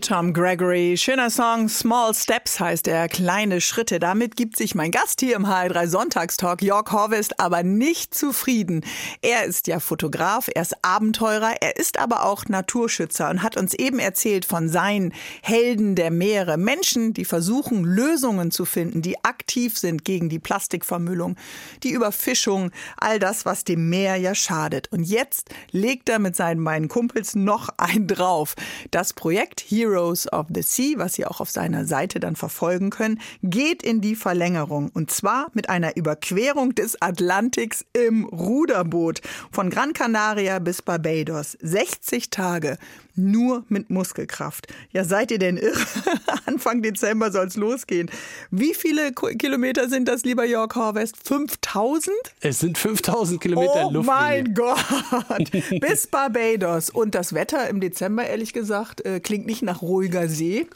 Tom Gregory. Schöner Song. Small Steps heißt er. Kleine Schritte. Damit gibt sich mein Gast hier im HR3 Sonntagstalk, Jörg Horvest, aber nicht zufrieden. Er ist ja Fotograf, er ist Abenteurer, er ist aber auch Naturschützer und hat uns eben erzählt von seinen Helden der Meere. Menschen, die versuchen, Lösungen zu finden, die aktiv sind gegen die Plastikvermüllung, die Überfischung, all das, was dem Meer ja schadet. Und jetzt legt er mit seinen beiden Kumpels noch ein drauf. Das Projekt Hero Heroes of the Sea, was Sie auch auf seiner Seite dann verfolgen können, geht in die Verlängerung. Und zwar mit einer Überquerung des Atlantiks im Ruderboot. Von Gran Canaria bis Barbados. 60 Tage nur mit Muskelkraft. Ja, seid ihr denn irre? Anfang Dezember soll es losgehen. Wie viele Kilometer sind das, lieber Jörg Horvest? 5000? Es sind 5000 Kilometer oh Luftlinie. mein Gott! Bis Barbados. Und das Wetter im Dezember, ehrlich gesagt, äh, klingt nicht nach ruhiger See.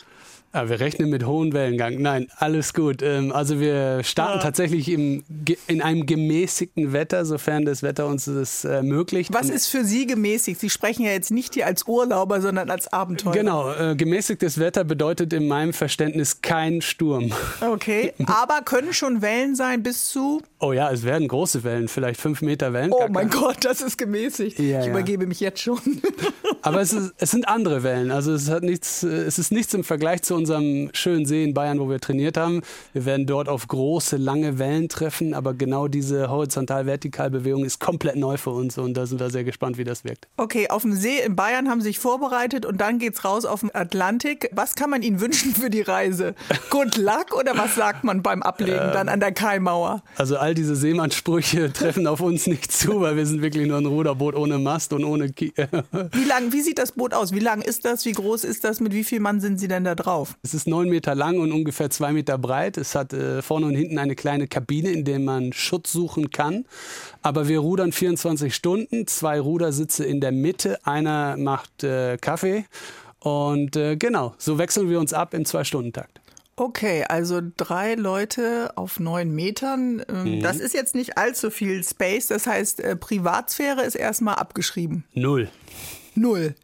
Ja, ah, wir rechnen mit hohem Wellengang. Nein, alles gut. Ähm, also wir starten ja. tatsächlich im, in einem gemäßigten Wetter, sofern das Wetter uns das ermöglicht. Was ist für Sie gemäßigt? Sie sprechen ja jetzt nicht hier als Urlauber, sondern als Abenteurer. Genau, äh, gemäßigtes Wetter bedeutet in meinem Verständnis kein Sturm. Okay, aber können schon Wellen sein bis zu? Oh ja, es werden große Wellen, vielleicht fünf Meter Wellen. Oh mein Gott, das ist gemäßigt. Ja, ich ja. übergebe mich jetzt schon. aber es, ist, es sind andere Wellen. Also es hat nichts, es ist nichts im Vergleich zu unserem schönen See in Bayern, wo wir trainiert haben. Wir werden dort auf große, lange Wellen treffen, aber genau diese Horizontal-Vertikal-Bewegung ist komplett neu für uns und da sind wir sehr gespannt, wie das wirkt. Okay, auf dem See in Bayern haben Sie sich vorbereitet und dann geht's raus auf den Atlantik. Was kann man Ihnen wünschen für die Reise? Good luck oder was sagt man beim Ablegen ähm, dann an der Kaimauer? Also all diese Seemannssprüche treffen auf uns nicht zu, weil wir sind wirklich nur ein Ruderboot ohne Mast und ohne Ki Wie lang, wie sieht das Boot aus? Wie lang ist das? Wie groß ist das? Mit wie viel Mann sind Sie denn da drauf? Es ist neun Meter lang und ungefähr zwei Meter breit. Es hat äh, vorne und hinten eine kleine Kabine, in der man Schutz suchen kann. Aber wir rudern 24 Stunden, zwei Rudersitze in der Mitte, einer macht äh, Kaffee. Und äh, genau, so wechseln wir uns ab im Zwei-Stunden-Takt. Okay, also drei Leute auf neun Metern. Ähm, mhm. Das ist jetzt nicht allzu viel Space. Das heißt, äh, Privatsphäre ist erstmal abgeschrieben. Null. Null.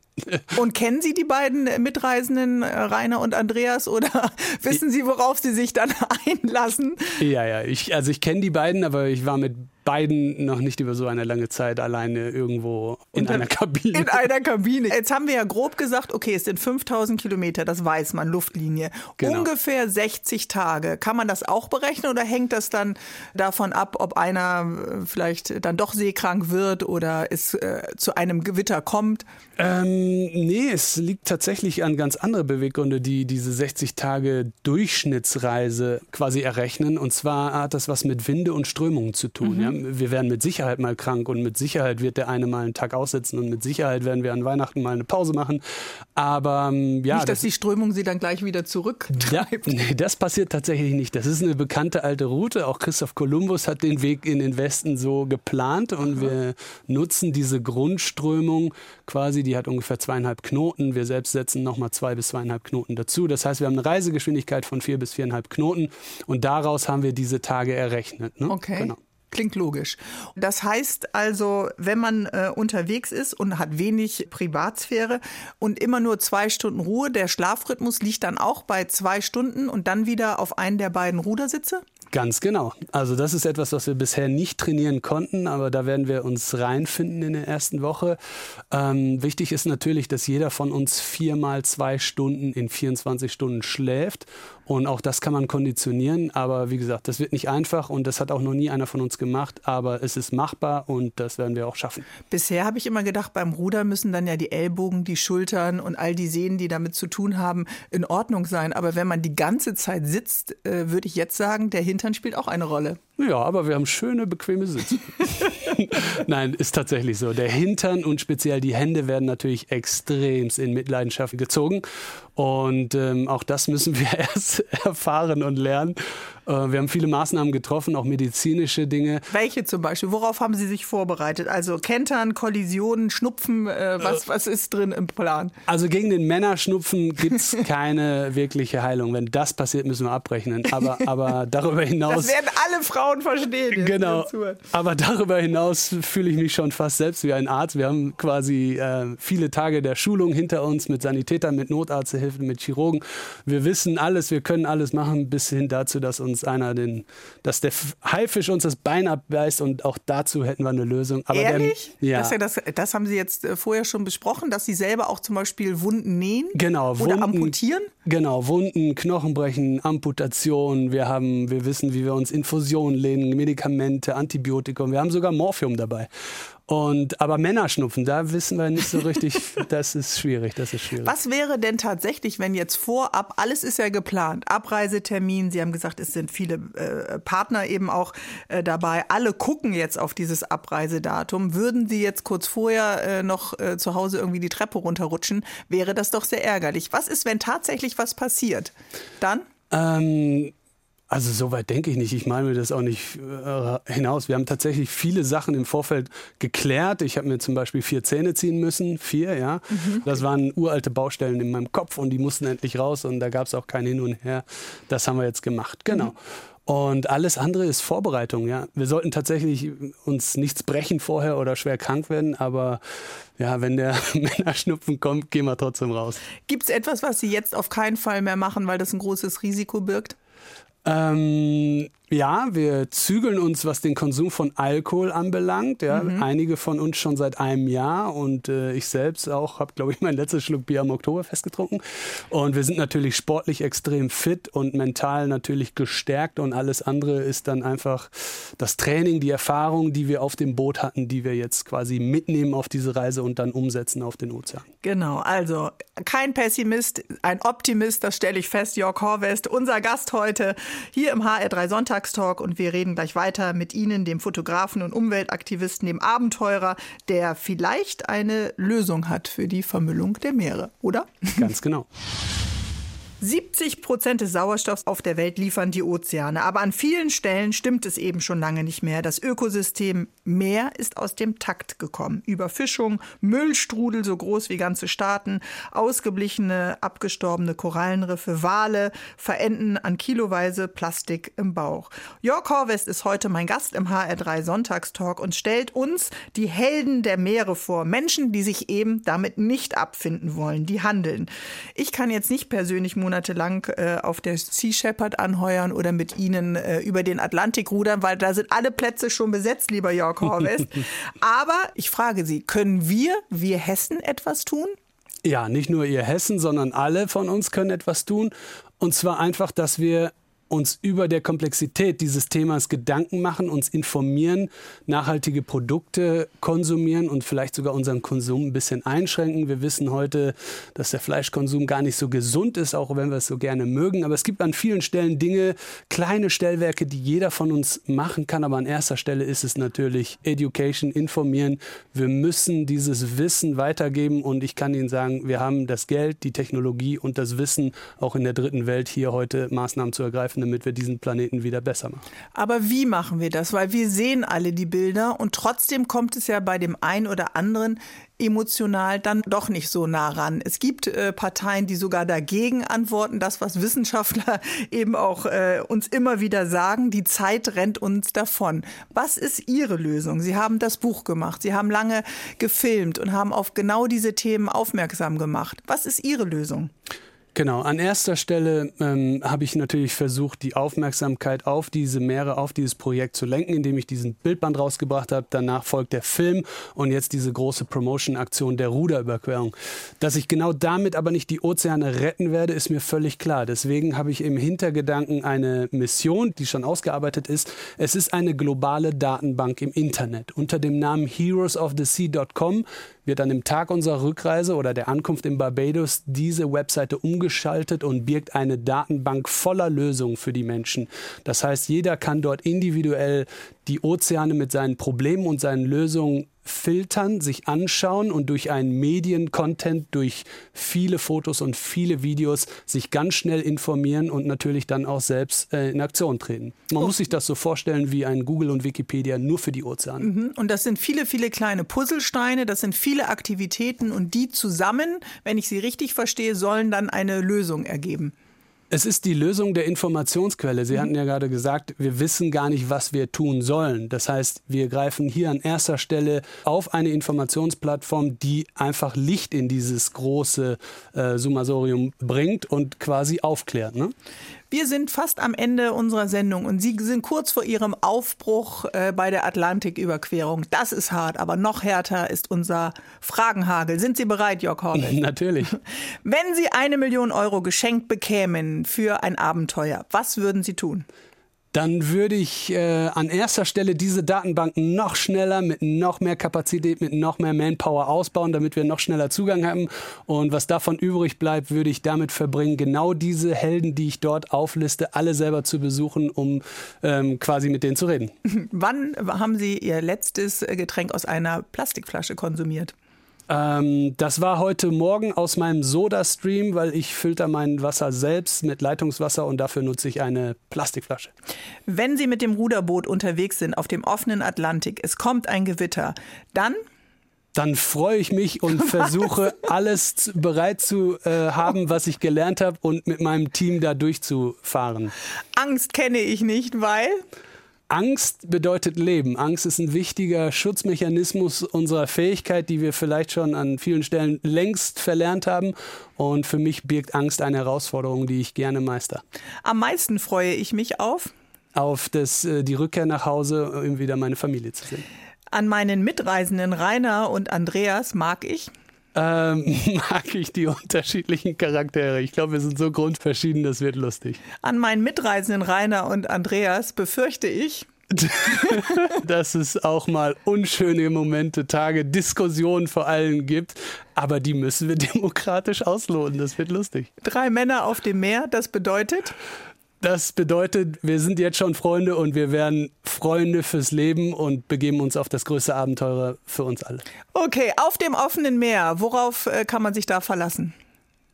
Und kennen Sie die beiden Mitreisenden, äh, Rainer und Andreas, oder wissen Sie, worauf Sie sich dann einlassen? Ja, ja, ich, also ich kenne die beiden, aber ich war mit beiden noch nicht über so eine lange Zeit alleine irgendwo in einer Kabine. In einer Kabine. Jetzt haben wir ja grob gesagt, okay, es sind 5000 Kilometer, das weiß man, Luftlinie. Genau. Ungefähr 60 Tage. Kann man das auch berechnen oder hängt das dann davon ab, ob einer äh, vielleicht dann doch seekrank wird oder es äh, zu einem Gewitter kommt? Ähm, nee, es liegt tatsächlich an ganz andere Beweggründe, die diese 60 Tage Durchschnittsreise quasi errechnen. Und zwar hat das was mit Winde und Strömungen zu tun. Mhm. Ja? Wir werden mit Sicherheit mal krank und mit Sicherheit wird der eine mal einen Tag aussetzen und mit Sicherheit werden wir an Weihnachten mal eine Pause machen. Aber ähm, ja. Nicht, dass das, die Strömung sie dann gleich wieder zurücktreibt. Ja, nee, das passiert tatsächlich nicht. Das ist eine bekannte alte Route. Auch Christoph Kolumbus hat den Weg in den Westen so geplant und Aha. wir nutzen diese Grundströmung quasi, die hat ungefähr zweieinhalb Knoten. Wir selbst setzen nochmal zwei bis zweieinhalb Knoten dazu. Das heißt, wir haben eine Reisegeschwindigkeit von vier bis viereinhalb Knoten und daraus haben wir diese Tage errechnet. Ne? Okay. Genau. Klingt logisch. Das heißt also, wenn man äh, unterwegs ist und hat wenig Privatsphäre und immer nur zwei Stunden Ruhe, der Schlafrhythmus liegt dann auch bei zwei Stunden und dann wieder auf einen der beiden Rudersitze? Ganz genau. Also das ist etwas, was wir bisher nicht trainieren konnten, aber da werden wir uns reinfinden in der ersten Woche. Ähm, wichtig ist natürlich, dass jeder von uns viermal zwei Stunden in 24 Stunden schläft und auch das kann man konditionieren, aber wie gesagt, das wird nicht einfach und das hat auch noch nie einer von uns gemacht, aber es ist machbar und das werden wir auch schaffen. Bisher habe ich immer gedacht, beim Ruder müssen dann ja die Ellbogen, die Schultern und all die Sehnen, die damit zu tun haben, in Ordnung sein. Aber wenn man die ganze Zeit sitzt, äh, würde ich jetzt sagen, der Hintern spielt auch eine Rolle. Ja, aber wir haben schöne, bequeme Sitze. Nein, ist tatsächlich so. Der Hintern und speziell die Hände werden natürlich extrem in Mitleidenschaft gezogen. Und ähm, auch das müssen wir erst erfahren und lernen. Äh, wir haben viele Maßnahmen getroffen, auch medizinische Dinge. Welche zum Beispiel? Worauf haben Sie sich vorbereitet? Also Kentern, Kollisionen, Schnupfen, äh, was, äh, was ist drin im Plan? Also gegen den Männerschnupfen gibt es keine wirkliche Heilung. Wenn das passiert, müssen wir abrechnen. Aber, aber darüber hinaus. Das werden alle Frauen verstehen. Genau. Aber darüber hinaus fühle ich mich schon fast selbst wie ein Arzt. Wir haben quasi äh, viele Tage der Schulung hinter uns mit Sanitätern, mit Notarzthilfe Hilfe mit Chirurgen. Wir wissen alles, wir können alles machen, bis hin dazu, dass uns einer den, dass der Haifisch uns das Bein abbeißt und auch dazu hätten wir eine Lösung. Aber Ehrlich? Der, ja. Das, das, das, haben Sie jetzt äh, vorher schon besprochen, dass Sie selber auch zum Beispiel Wunden nähen? Genau. Oder Wunden, amputieren? Genau, Wunden, Knochenbrechen, Amputation. Wir haben, wir wissen, wie wir uns Infusionen lehnen, Medikamente, Antibiotikum. Wir haben sogar Morphium dabei. Und, aber Männerschnupfen, da wissen wir nicht so richtig, das ist schwierig, das ist schwierig. Was wäre denn tatsächlich, wenn jetzt vorab, alles ist ja geplant, Abreisetermin, Sie haben gesagt, es sind viele äh, Partner eben auch äh, dabei, alle gucken jetzt auf dieses Abreisedatum, würden Sie jetzt kurz vorher äh, noch äh, zu Hause irgendwie die Treppe runterrutschen, wäre das doch sehr ärgerlich. Was ist, wenn tatsächlich was passiert? Dann? Ähm also soweit denke ich nicht. Ich meine mir das auch nicht äh, hinaus. Wir haben tatsächlich viele Sachen im Vorfeld geklärt. Ich habe mir zum Beispiel vier Zähne ziehen müssen. Vier, ja. Mhm. Das waren uralte Baustellen in meinem Kopf und die mussten endlich raus und da gab es auch kein Hin und Her. Das haben wir jetzt gemacht. Genau. Mhm. Und alles andere ist Vorbereitung, ja. Wir sollten tatsächlich uns nichts brechen vorher oder schwer krank werden, aber ja, wenn der Männerschnupfen kommt, gehen wir trotzdem raus. Gibt es etwas, was Sie jetzt auf keinen Fall mehr machen, weil das ein großes Risiko birgt? Ähm, ja, wir zügeln uns, was den Konsum von Alkohol anbelangt. Ja. Mhm. Einige von uns schon seit einem Jahr und äh, ich selbst auch habe, glaube ich, mein letztes Schluck Bier am Oktoberfest getrunken. Und wir sind natürlich sportlich extrem fit und mental natürlich gestärkt und alles andere ist dann einfach das Training, die Erfahrung, die wir auf dem Boot hatten, die wir jetzt quasi mitnehmen auf diese Reise und dann umsetzen auf den Ozean. Genau, also kein Pessimist, ein Optimist, das stelle ich fest, Jörg Horvest, unser Gast heute hier im HR3 Sonntag Sonntagstalk und wir reden gleich weiter mit Ihnen, dem Fotografen und Umweltaktivisten, dem Abenteurer, der vielleicht eine Lösung hat für die Vermüllung der Meere, oder? Ganz genau. 70 Prozent des Sauerstoffs auf der Welt liefern die Ozeane. Aber an vielen Stellen stimmt es eben schon lange nicht mehr. Das Ökosystem Meer ist aus dem Takt gekommen. Überfischung, Müllstrudel so groß wie ganze Staaten, ausgeblichene, abgestorbene Korallenriffe, Wale verenden an kiloweise Plastik im Bauch. Jörg Horvest ist heute mein Gast im HR3 Sonntagstalk und stellt uns die Helden der Meere vor. Menschen, die sich eben damit nicht abfinden wollen, die handeln. Ich kann jetzt nicht persönlich Monate monatelang äh, auf der Sea Shepherd anheuern oder mit Ihnen äh, über den Atlantik rudern, weil da sind alle Plätze schon besetzt, lieber Jörg Horvest. Aber ich frage Sie, können wir, wir Hessen, etwas tun? Ja, nicht nur ihr Hessen, sondern alle von uns können etwas tun. Und zwar einfach, dass wir uns über der Komplexität dieses Themas Gedanken machen, uns informieren, nachhaltige Produkte konsumieren und vielleicht sogar unseren Konsum ein bisschen einschränken. Wir wissen heute, dass der Fleischkonsum gar nicht so gesund ist, auch wenn wir es so gerne mögen. Aber es gibt an vielen Stellen Dinge, kleine Stellwerke, die jeder von uns machen kann. Aber an erster Stelle ist es natürlich Education, informieren. Wir müssen dieses Wissen weitergeben und ich kann Ihnen sagen, wir haben das Geld, die Technologie und das Wissen, auch in der dritten Welt hier heute Maßnahmen zu ergreifen damit wir diesen Planeten wieder besser machen. Aber wie machen wir das? Weil wir sehen alle die Bilder und trotzdem kommt es ja bei dem einen oder anderen emotional dann doch nicht so nah ran. Es gibt äh, Parteien, die sogar dagegen antworten, das, was Wissenschaftler eben auch äh, uns immer wieder sagen, die Zeit rennt uns davon. Was ist Ihre Lösung? Sie haben das Buch gemacht, Sie haben lange gefilmt und haben auf genau diese Themen aufmerksam gemacht. Was ist Ihre Lösung? Genau, an erster Stelle ähm, habe ich natürlich versucht, die Aufmerksamkeit auf diese Meere, auf dieses Projekt zu lenken, indem ich diesen Bildband rausgebracht habe. Danach folgt der Film und jetzt diese große Promotion-Aktion der Ruderüberquerung. Dass ich genau damit aber nicht die Ozeane retten werde, ist mir völlig klar. Deswegen habe ich im Hintergedanken eine Mission, die schon ausgearbeitet ist. Es ist eine globale Datenbank im Internet unter dem Namen heroesofthesea.com wird an dem Tag unserer Rückreise oder der Ankunft in Barbados diese Webseite umgeschaltet und birgt eine Datenbank voller Lösungen für die Menschen. Das heißt, jeder kann dort individuell die Ozeane mit seinen Problemen und seinen Lösungen filtern, sich anschauen und durch einen Mediencontent, durch viele Fotos und viele Videos sich ganz schnell informieren und natürlich dann auch selbst äh, in Aktion treten. Man oh. muss sich das so vorstellen wie ein Google und Wikipedia nur für die Ozeane. Mhm. Und das sind viele, viele kleine Puzzlesteine, das sind viele Aktivitäten und die zusammen, wenn ich sie richtig verstehe, sollen dann eine Lösung ergeben. Es ist die Lösung der Informationsquelle. Sie mhm. hatten ja gerade gesagt, wir wissen gar nicht, was wir tun sollen. Das heißt, wir greifen hier an erster Stelle auf eine Informationsplattform, die einfach Licht in dieses große äh, Summasorium bringt und quasi aufklärt. Ne? Wir sind fast am Ende unserer Sendung und Sie sind kurz vor Ihrem Aufbruch äh, bei der Atlantiküberquerung. Das ist hart, aber noch härter ist unser Fragenhagel. Sind Sie bereit, Jörg Horvath? Natürlich. Wenn Sie eine Million Euro geschenkt bekämen für ein Abenteuer, was würden Sie tun? Dann würde ich äh, an erster Stelle diese Datenbanken noch schneller mit noch mehr Kapazität, mit noch mehr Manpower ausbauen, damit wir noch schneller Zugang haben. Und was davon übrig bleibt, würde ich damit verbringen, genau diese Helden, die ich dort aufliste, alle selber zu besuchen, um ähm, quasi mit denen zu reden. Wann haben Sie Ihr letztes Getränk aus einer Plastikflasche konsumiert? Ähm, das war heute Morgen aus meinem Soda-Stream, weil ich filter mein Wasser selbst mit Leitungswasser und dafür nutze ich eine Plastikflasche. Wenn Sie mit dem Ruderboot unterwegs sind auf dem offenen Atlantik, es kommt ein Gewitter, dann dann freue ich mich und versuche alles bereit zu äh, haben, was ich gelernt habe und mit meinem Team da durchzufahren. Angst kenne ich nicht, weil Angst bedeutet Leben. Angst ist ein wichtiger Schutzmechanismus unserer Fähigkeit, die wir vielleicht schon an vielen Stellen längst verlernt haben. Und für mich birgt Angst eine Herausforderung, die ich gerne meister. Am meisten freue ich mich auf? Auf das, äh, die Rückkehr nach Hause, um wieder meine Familie zu sehen. An meinen Mitreisenden Rainer und Andreas mag ich? Ähm, mag ich die unterschiedlichen Charaktere. Ich glaube, wir sind so grundverschieden, das wird lustig. An meinen Mitreisenden Rainer und Andreas befürchte ich, dass es auch mal unschöne Momente, Tage, Diskussionen vor allem gibt. Aber die müssen wir demokratisch ausloten. Das wird lustig. Drei Männer auf dem Meer, das bedeutet? Das bedeutet, wir sind jetzt schon Freunde und wir werden Freunde fürs Leben und begeben uns auf das größte Abenteuer für uns alle. Okay, auf dem offenen Meer, worauf äh, kann man sich da verlassen?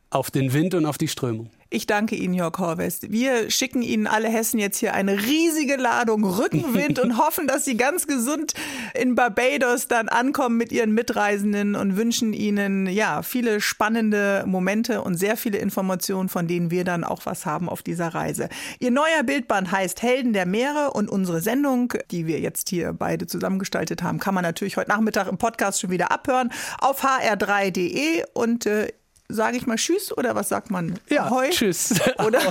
Auf den Wind und auf die Strömung. Ich danke Ihnen, Jörg Horvest. Wir schicken Ihnen alle Hessen jetzt hier eine riesige Ladung Rückenwind und hoffen, dass Sie ganz gesund in Barbados dann ankommen mit Ihren Mitreisenden und wünschen Ihnen ja viele spannende Momente und sehr viele Informationen, von denen wir dann auch was haben auf dieser Reise. Ihr neuer Bildband heißt Helden der Meere und unsere Sendung, die wir jetzt hier beide zusammengestaltet haben, kann man natürlich heute Nachmittag im Podcast schon wieder abhören auf hr3.de und äh, sage ich mal Tschüss oder was sagt man? Ja, Ahoi? Tschüss. Oder?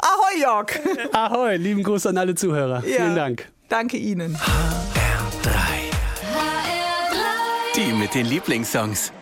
Ahoi, Jörg. Ahoi, lieben Gruß an alle Zuhörer. Ja, Vielen Dank. Danke Ihnen. HR3. HR3. Die mit den Lieblingssongs.